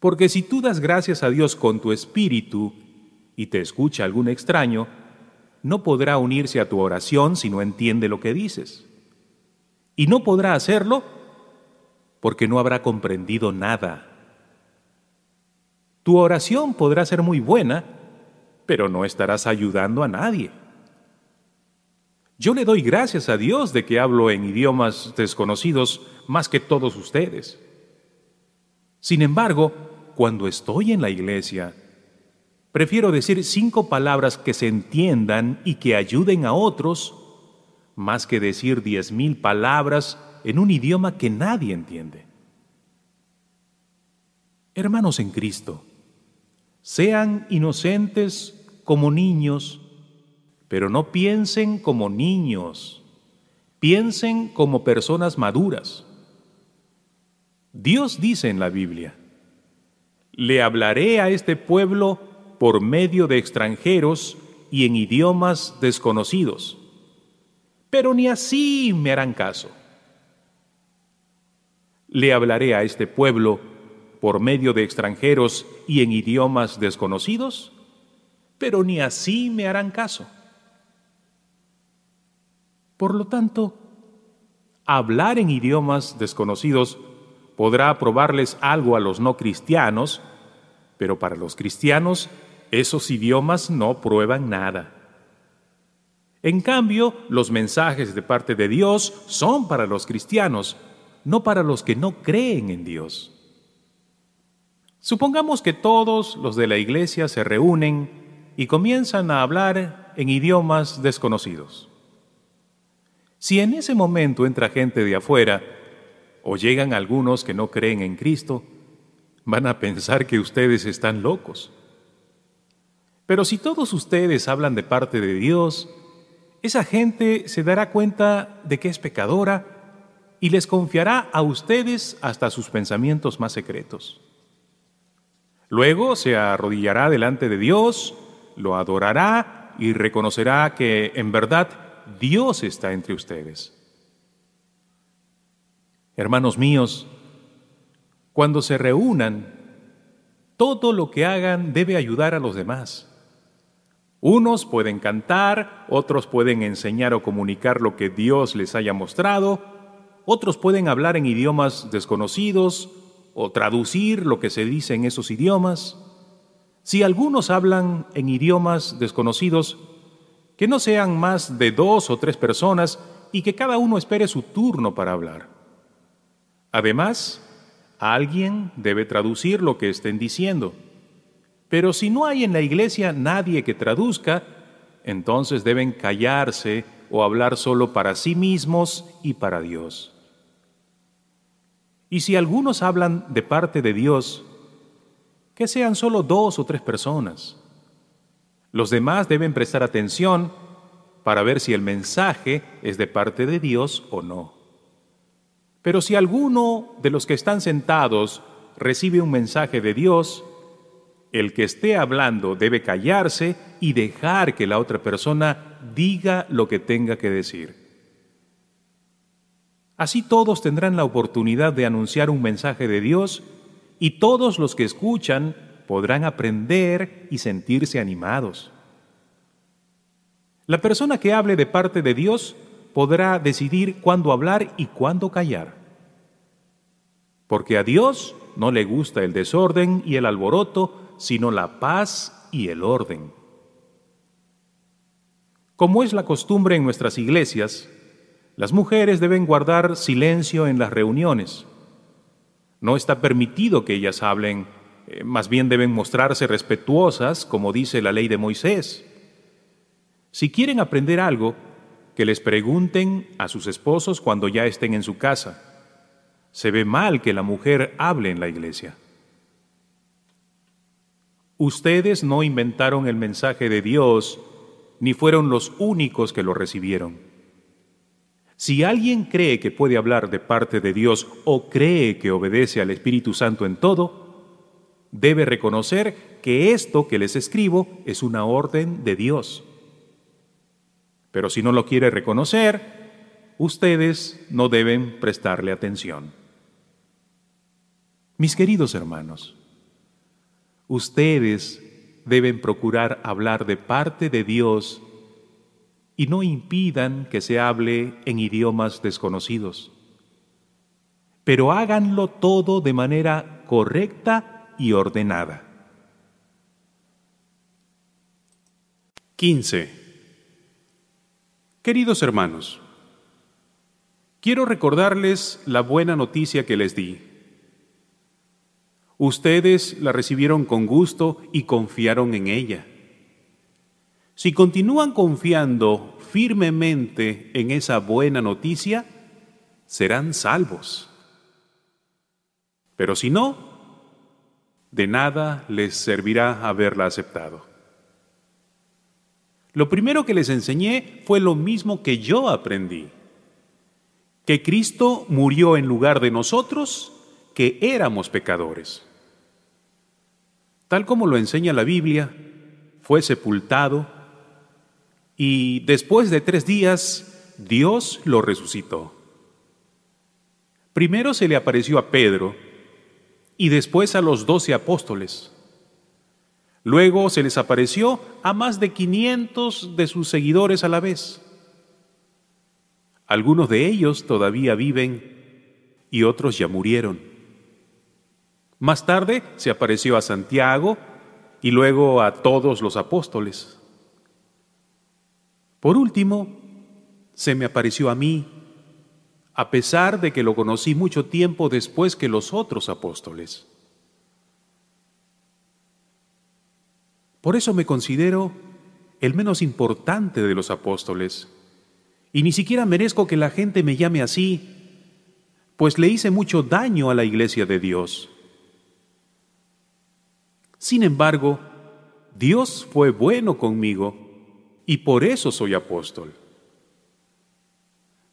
Porque si tú das gracias a Dios con tu espíritu y te escucha algún extraño, no podrá unirse a tu oración si no entiende lo que dices. Y no podrá hacerlo porque no habrá comprendido nada. Tu oración podrá ser muy buena, pero no estarás ayudando a nadie. Yo le doy gracias a Dios de que hablo en idiomas desconocidos más que todos ustedes. Sin embargo, cuando estoy en la iglesia, prefiero decir cinco palabras que se entiendan y que ayuden a otros, más que decir diez mil palabras en un idioma que nadie entiende. Hermanos en Cristo, sean inocentes como niños, pero no piensen como niños, piensen como personas maduras. Dios dice en la Biblia, le hablaré a este pueblo por medio de extranjeros y en idiomas desconocidos, pero ni así me harán caso. Le hablaré a este pueblo por medio de extranjeros y en idiomas desconocidos, pero ni así me harán caso. Por lo tanto, hablar en idiomas desconocidos podrá probarles algo a los no cristianos, pero para los cristianos esos idiomas no prueban nada. En cambio, los mensajes de parte de Dios son para los cristianos, no para los que no creen en Dios. Supongamos que todos los de la iglesia se reúnen y comienzan a hablar en idiomas desconocidos. Si en ese momento entra gente de afuera o llegan algunos que no creen en Cristo, van a pensar que ustedes están locos. Pero si todos ustedes hablan de parte de Dios, esa gente se dará cuenta de que es pecadora y les confiará a ustedes hasta sus pensamientos más secretos. Luego se arrodillará delante de Dios, lo adorará y reconocerá que en verdad Dios está entre ustedes. Hermanos míos, cuando se reúnan, todo lo que hagan debe ayudar a los demás. Unos pueden cantar, otros pueden enseñar o comunicar lo que Dios les haya mostrado, otros pueden hablar en idiomas desconocidos o traducir lo que se dice en esos idiomas. Si algunos hablan en idiomas desconocidos, que no sean más de dos o tres personas y que cada uno espere su turno para hablar. Además, alguien debe traducir lo que estén diciendo. Pero si no hay en la iglesia nadie que traduzca, entonces deben callarse o hablar solo para sí mismos y para Dios. Y si algunos hablan de parte de Dios, que sean solo dos o tres personas los demás deben prestar atención para ver si el mensaje es de parte de Dios o no. Pero si alguno de los que están sentados recibe un mensaje de Dios, el que esté hablando debe callarse y dejar que la otra persona diga lo que tenga que decir. Así todos tendrán la oportunidad de anunciar un mensaje de Dios y todos los que escuchan podrán aprender y sentirse animados. La persona que hable de parte de Dios podrá decidir cuándo hablar y cuándo callar. Porque a Dios no le gusta el desorden y el alboroto, sino la paz y el orden. Como es la costumbre en nuestras iglesias, las mujeres deben guardar silencio en las reuniones. No está permitido que ellas hablen eh, más bien deben mostrarse respetuosas, como dice la ley de Moisés. Si quieren aprender algo, que les pregunten a sus esposos cuando ya estén en su casa. Se ve mal que la mujer hable en la iglesia. Ustedes no inventaron el mensaje de Dios, ni fueron los únicos que lo recibieron. Si alguien cree que puede hablar de parte de Dios o cree que obedece al Espíritu Santo en todo, debe reconocer que esto que les escribo es una orden de Dios. Pero si no lo quiere reconocer, ustedes no deben prestarle atención. Mis queridos hermanos, ustedes deben procurar hablar de parte de Dios y no impidan que se hable en idiomas desconocidos. Pero háganlo todo de manera correcta y ordenada. 15. Queridos hermanos, quiero recordarles la buena noticia que les di. Ustedes la recibieron con gusto y confiaron en ella. Si continúan confiando firmemente en esa buena noticia, serán salvos. Pero si no, de nada les servirá haberla aceptado. Lo primero que les enseñé fue lo mismo que yo aprendí, que Cristo murió en lugar de nosotros, que éramos pecadores. Tal como lo enseña la Biblia, fue sepultado y después de tres días Dios lo resucitó. Primero se le apareció a Pedro y después a los doce apóstoles. Luego se les apareció a más de 500 de sus seguidores a la vez. Algunos de ellos todavía viven y otros ya murieron. Más tarde se apareció a Santiago y luego a todos los apóstoles. Por último, se me apareció a mí, a pesar de que lo conocí mucho tiempo después que los otros apóstoles. Por eso me considero el menos importante de los apóstoles, y ni siquiera merezco que la gente me llame así, pues le hice mucho daño a la iglesia de Dios. Sin embargo, Dios fue bueno conmigo y por eso soy apóstol.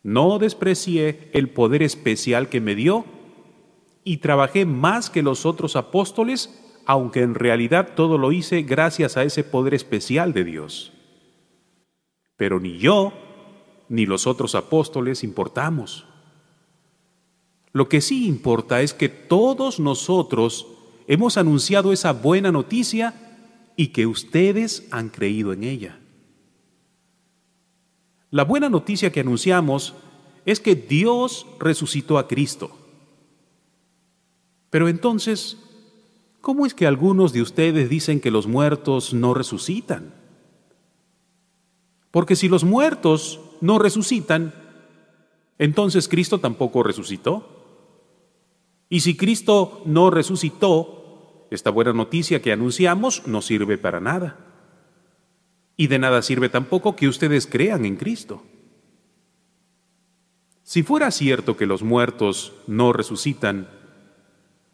No desprecié el poder especial que me dio y trabajé más que los otros apóstoles, aunque en realidad todo lo hice gracias a ese poder especial de Dios. Pero ni yo ni los otros apóstoles importamos. Lo que sí importa es que todos nosotros hemos anunciado esa buena noticia y que ustedes han creído en ella. La buena noticia que anunciamos es que Dios resucitó a Cristo. Pero entonces, ¿cómo es que algunos de ustedes dicen que los muertos no resucitan? Porque si los muertos no resucitan, entonces Cristo tampoco resucitó. Y si Cristo no resucitó, esta buena noticia que anunciamos no sirve para nada. Y de nada sirve tampoco que ustedes crean en Cristo. Si fuera cierto que los muertos no resucitan,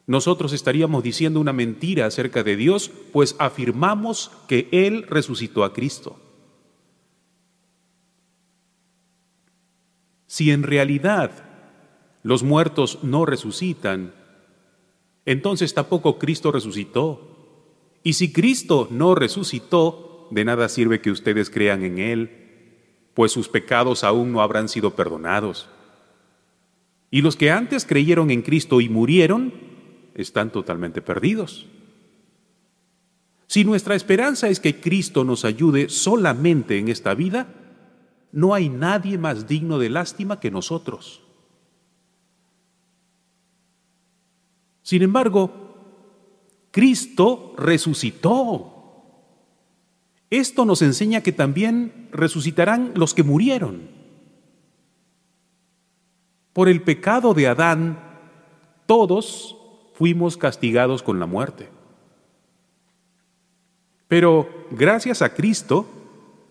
nosotros estaríamos diciendo una mentira acerca de Dios, pues afirmamos que Él resucitó a Cristo. Si en realidad los muertos no resucitan, entonces tampoco Cristo resucitó. Y si Cristo no resucitó, de nada sirve que ustedes crean en Él, pues sus pecados aún no habrán sido perdonados. Y los que antes creyeron en Cristo y murieron, están totalmente perdidos. Si nuestra esperanza es que Cristo nos ayude solamente en esta vida, no hay nadie más digno de lástima que nosotros. Sin embargo, Cristo resucitó. Esto nos enseña que también resucitarán los que murieron. Por el pecado de Adán, todos fuimos castigados con la muerte. Pero gracias a Cristo,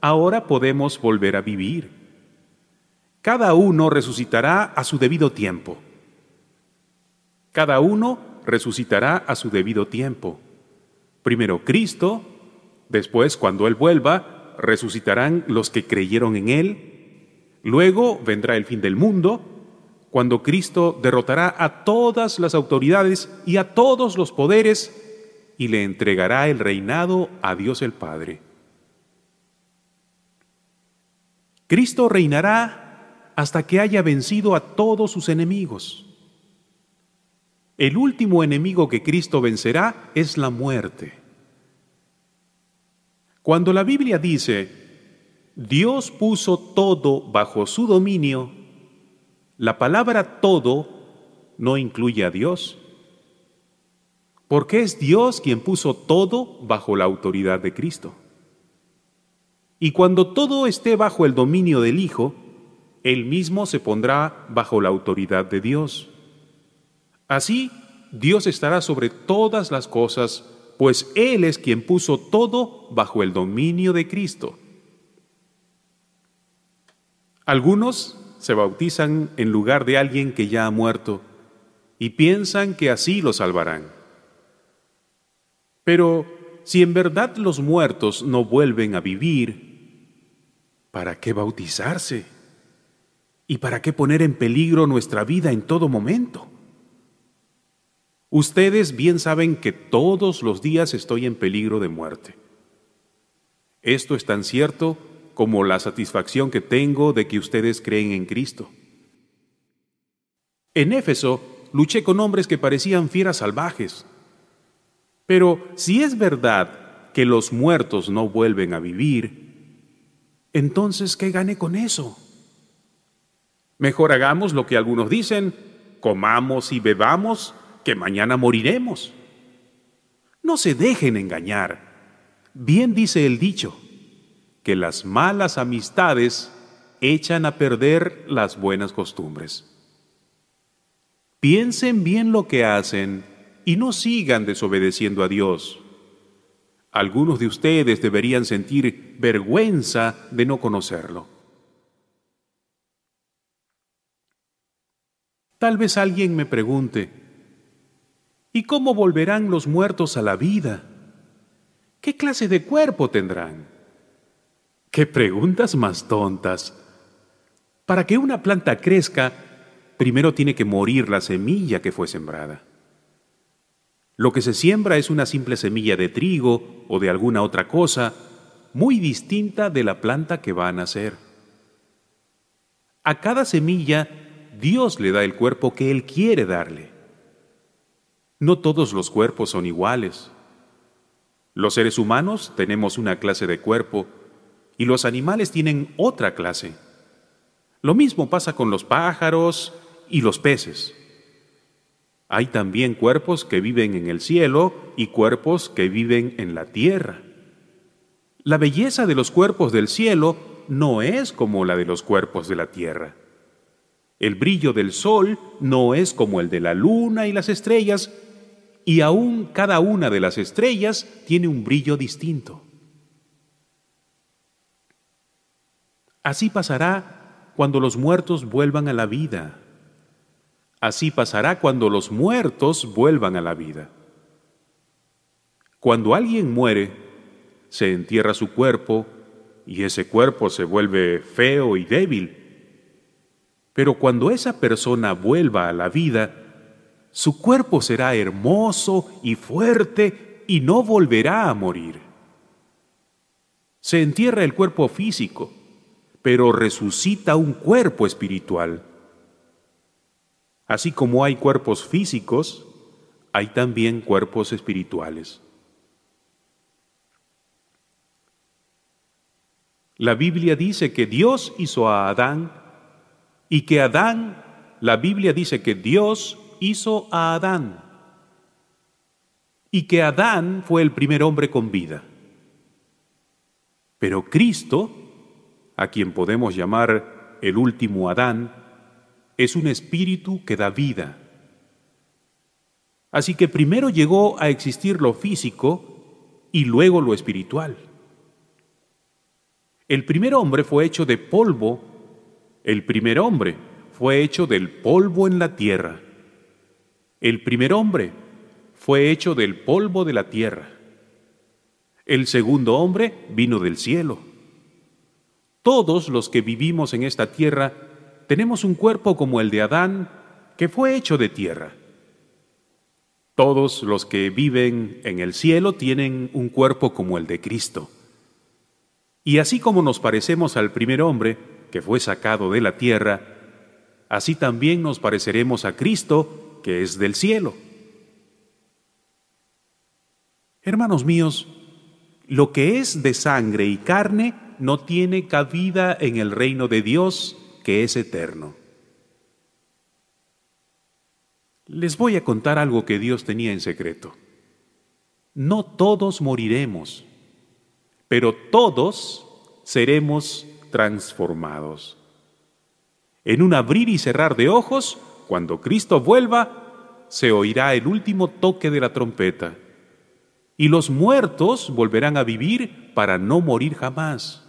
ahora podemos volver a vivir. Cada uno resucitará a su debido tiempo. Cada uno resucitará a su debido tiempo. Primero Cristo, después cuando Él vuelva, resucitarán los que creyeron en Él. Luego vendrá el fin del mundo, cuando Cristo derrotará a todas las autoridades y a todos los poderes y le entregará el reinado a Dios el Padre. Cristo reinará hasta que haya vencido a todos sus enemigos. El último enemigo que Cristo vencerá es la muerte. Cuando la Biblia dice, Dios puso todo bajo su dominio, la palabra todo no incluye a Dios, porque es Dios quien puso todo bajo la autoridad de Cristo. Y cuando todo esté bajo el dominio del Hijo, Él mismo se pondrá bajo la autoridad de Dios. Así, Dios estará sobre todas las cosas, pues Él es quien puso todo bajo el dominio de Cristo. Algunos se bautizan en lugar de alguien que ya ha muerto y piensan que así lo salvarán. Pero si en verdad los muertos no vuelven a vivir, ¿para qué bautizarse? ¿Y para qué poner en peligro nuestra vida en todo momento? Ustedes bien saben que todos los días estoy en peligro de muerte. Esto es tan cierto como la satisfacción que tengo de que ustedes creen en Cristo. En Éfeso luché con hombres que parecían fieras salvajes. Pero si es verdad que los muertos no vuelven a vivir, entonces ¿qué gane con eso? Mejor hagamos lo que algunos dicen, comamos y bebamos que mañana moriremos. No se dejen engañar. Bien dice el dicho, que las malas amistades echan a perder las buenas costumbres. Piensen bien lo que hacen y no sigan desobedeciendo a Dios. Algunos de ustedes deberían sentir vergüenza de no conocerlo. Tal vez alguien me pregunte, ¿Y cómo volverán los muertos a la vida? ¿Qué clase de cuerpo tendrán? ¡Qué preguntas más tontas! Para que una planta crezca, primero tiene que morir la semilla que fue sembrada. Lo que se siembra es una simple semilla de trigo o de alguna otra cosa, muy distinta de la planta que va a nacer. A cada semilla Dios le da el cuerpo que Él quiere darle. No todos los cuerpos son iguales. Los seres humanos tenemos una clase de cuerpo y los animales tienen otra clase. Lo mismo pasa con los pájaros y los peces. Hay también cuerpos que viven en el cielo y cuerpos que viven en la tierra. La belleza de los cuerpos del cielo no es como la de los cuerpos de la tierra. El brillo del sol no es como el de la luna y las estrellas, y aún cada una de las estrellas tiene un brillo distinto. Así pasará cuando los muertos vuelvan a la vida. Así pasará cuando los muertos vuelvan a la vida. Cuando alguien muere, se entierra su cuerpo y ese cuerpo se vuelve feo y débil. Pero cuando esa persona vuelva a la vida, su cuerpo será hermoso y fuerte y no volverá a morir. Se entierra el cuerpo físico, pero resucita un cuerpo espiritual. Así como hay cuerpos físicos, hay también cuerpos espirituales. La Biblia dice que Dios hizo a Adán y que Adán, la Biblia dice que Dios hizo a Adán y que Adán fue el primer hombre con vida. Pero Cristo, a quien podemos llamar el último Adán, es un espíritu que da vida. Así que primero llegó a existir lo físico y luego lo espiritual. El primer hombre fue hecho de polvo, el primer hombre fue hecho del polvo en la tierra. El primer hombre fue hecho del polvo de la tierra. El segundo hombre vino del cielo. Todos los que vivimos en esta tierra tenemos un cuerpo como el de Adán, que fue hecho de tierra. Todos los que viven en el cielo tienen un cuerpo como el de Cristo. Y así como nos parecemos al primer hombre, que fue sacado de la tierra, así también nos pareceremos a Cristo, que es del cielo. Hermanos míos, lo que es de sangre y carne no tiene cabida en el reino de Dios, que es eterno. Les voy a contar algo que Dios tenía en secreto. No todos moriremos, pero todos seremos transformados. En un abrir y cerrar de ojos, cuando Cristo vuelva, se oirá el último toque de la trompeta, y los muertos volverán a vivir para no morir jamás.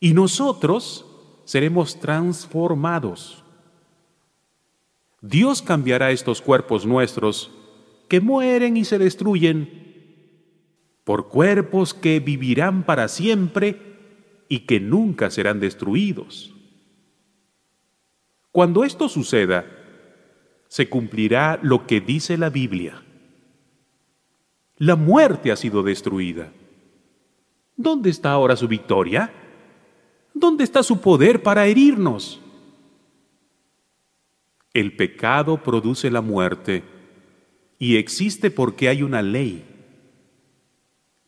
Y nosotros seremos transformados. Dios cambiará estos cuerpos nuestros que mueren y se destruyen por cuerpos que vivirán para siempre y que nunca serán destruidos. Cuando esto suceda, se cumplirá lo que dice la Biblia. La muerte ha sido destruida. ¿Dónde está ahora su victoria? ¿Dónde está su poder para herirnos? El pecado produce la muerte y existe porque hay una ley.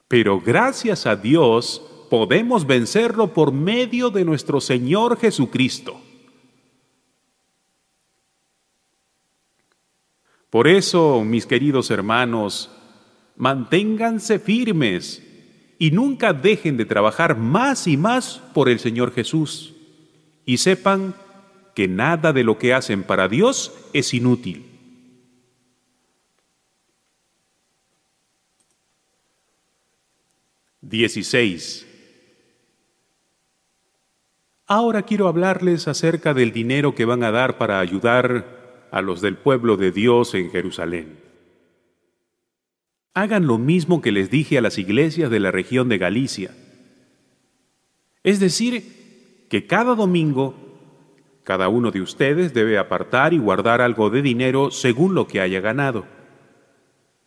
Pero gracias a Dios podemos vencerlo por medio de nuestro Señor Jesucristo. Por eso, mis queridos hermanos, manténganse firmes y nunca dejen de trabajar más y más por el Señor Jesús. Y sepan que nada de lo que hacen para Dios es inútil. Dieciséis. Ahora quiero hablarles acerca del dinero que van a dar para ayudar a los del pueblo de Dios en Jerusalén. Hagan lo mismo que les dije a las iglesias de la región de Galicia. Es decir, que cada domingo cada uno de ustedes debe apartar y guardar algo de dinero según lo que haya ganado.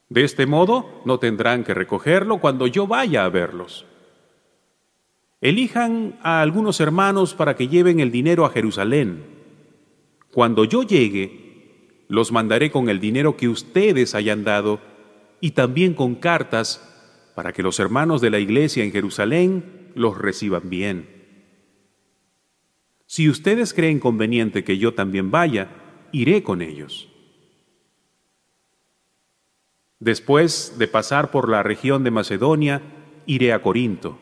De este modo no tendrán que recogerlo cuando yo vaya a verlos. Elijan a algunos hermanos para que lleven el dinero a Jerusalén. Cuando yo llegue, los mandaré con el dinero que ustedes hayan dado y también con cartas para que los hermanos de la iglesia en Jerusalén los reciban bien. Si ustedes creen conveniente que yo también vaya, iré con ellos. Después de pasar por la región de Macedonia, iré a Corinto.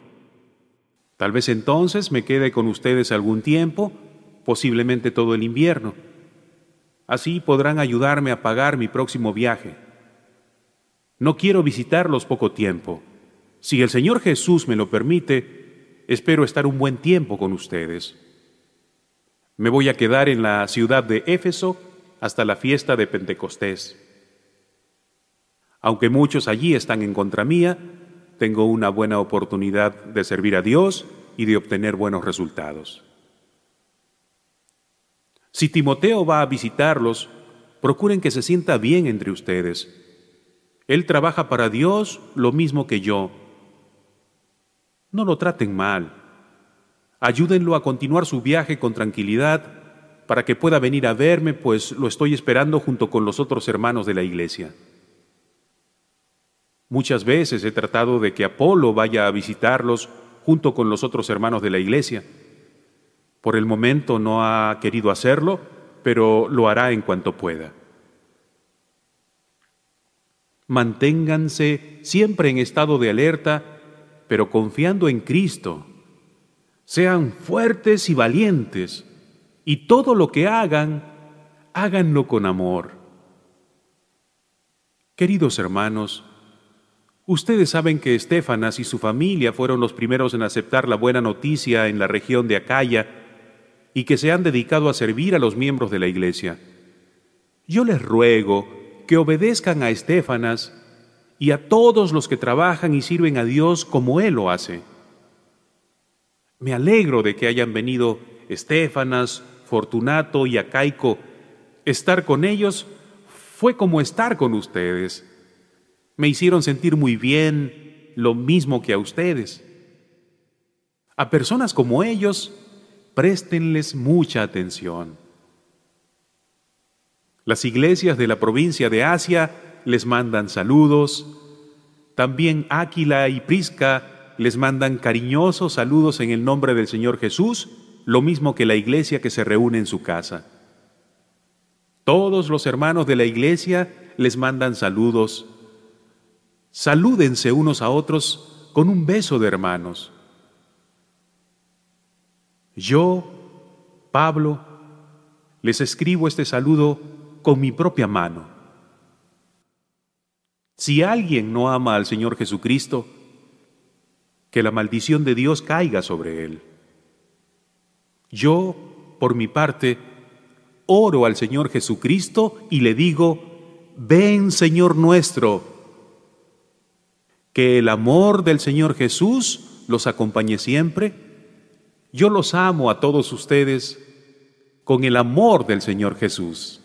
Tal vez entonces me quede con ustedes algún tiempo, posiblemente todo el invierno. Así podrán ayudarme a pagar mi próximo viaje. No quiero visitarlos poco tiempo. Si el Señor Jesús me lo permite, espero estar un buen tiempo con ustedes. Me voy a quedar en la ciudad de Éfeso hasta la fiesta de Pentecostés. Aunque muchos allí están en contra mía, tengo una buena oportunidad de servir a Dios y de obtener buenos resultados. Si Timoteo va a visitarlos, procuren que se sienta bien entre ustedes. Él trabaja para Dios lo mismo que yo. No lo traten mal. Ayúdenlo a continuar su viaje con tranquilidad para que pueda venir a verme, pues lo estoy esperando junto con los otros hermanos de la iglesia. Muchas veces he tratado de que Apolo vaya a visitarlos junto con los otros hermanos de la iglesia. Por el momento no ha querido hacerlo, pero lo hará en cuanto pueda. Manténganse siempre en estado de alerta, pero confiando en Cristo. Sean fuertes y valientes, y todo lo que hagan, háganlo con amor. Queridos hermanos, Ustedes saben que Estefanas y su familia fueron los primeros en aceptar la buena noticia en la región de Acaya y que se han dedicado a servir a los miembros de la iglesia. Yo les ruego que obedezcan a Estefanas y a todos los que trabajan y sirven a Dios como Él lo hace. Me alegro de que hayan venido Estefanas, Fortunato y Acaico. Estar con ellos fue como estar con ustedes. Me hicieron sentir muy bien, lo mismo que a ustedes. A personas como ellos, préstenles mucha atención. Las iglesias de la provincia de Asia les mandan saludos. También Áquila y Prisca les mandan cariñosos saludos en el nombre del Señor Jesús, lo mismo que la iglesia que se reúne en su casa. Todos los hermanos de la iglesia les mandan saludos Salúdense unos a otros con un beso de hermanos. Yo, Pablo, les escribo este saludo con mi propia mano. Si alguien no ama al Señor Jesucristo, que la maldición de Dios caiga sobre él. Yo, por mi parte, oro al Señor Jesucristo y le digo, ven Señor nuestro, que el amor del Señor Jesús los acompañe siempre. Yo los amo a todos ustedes con el amor del Señor Jesús.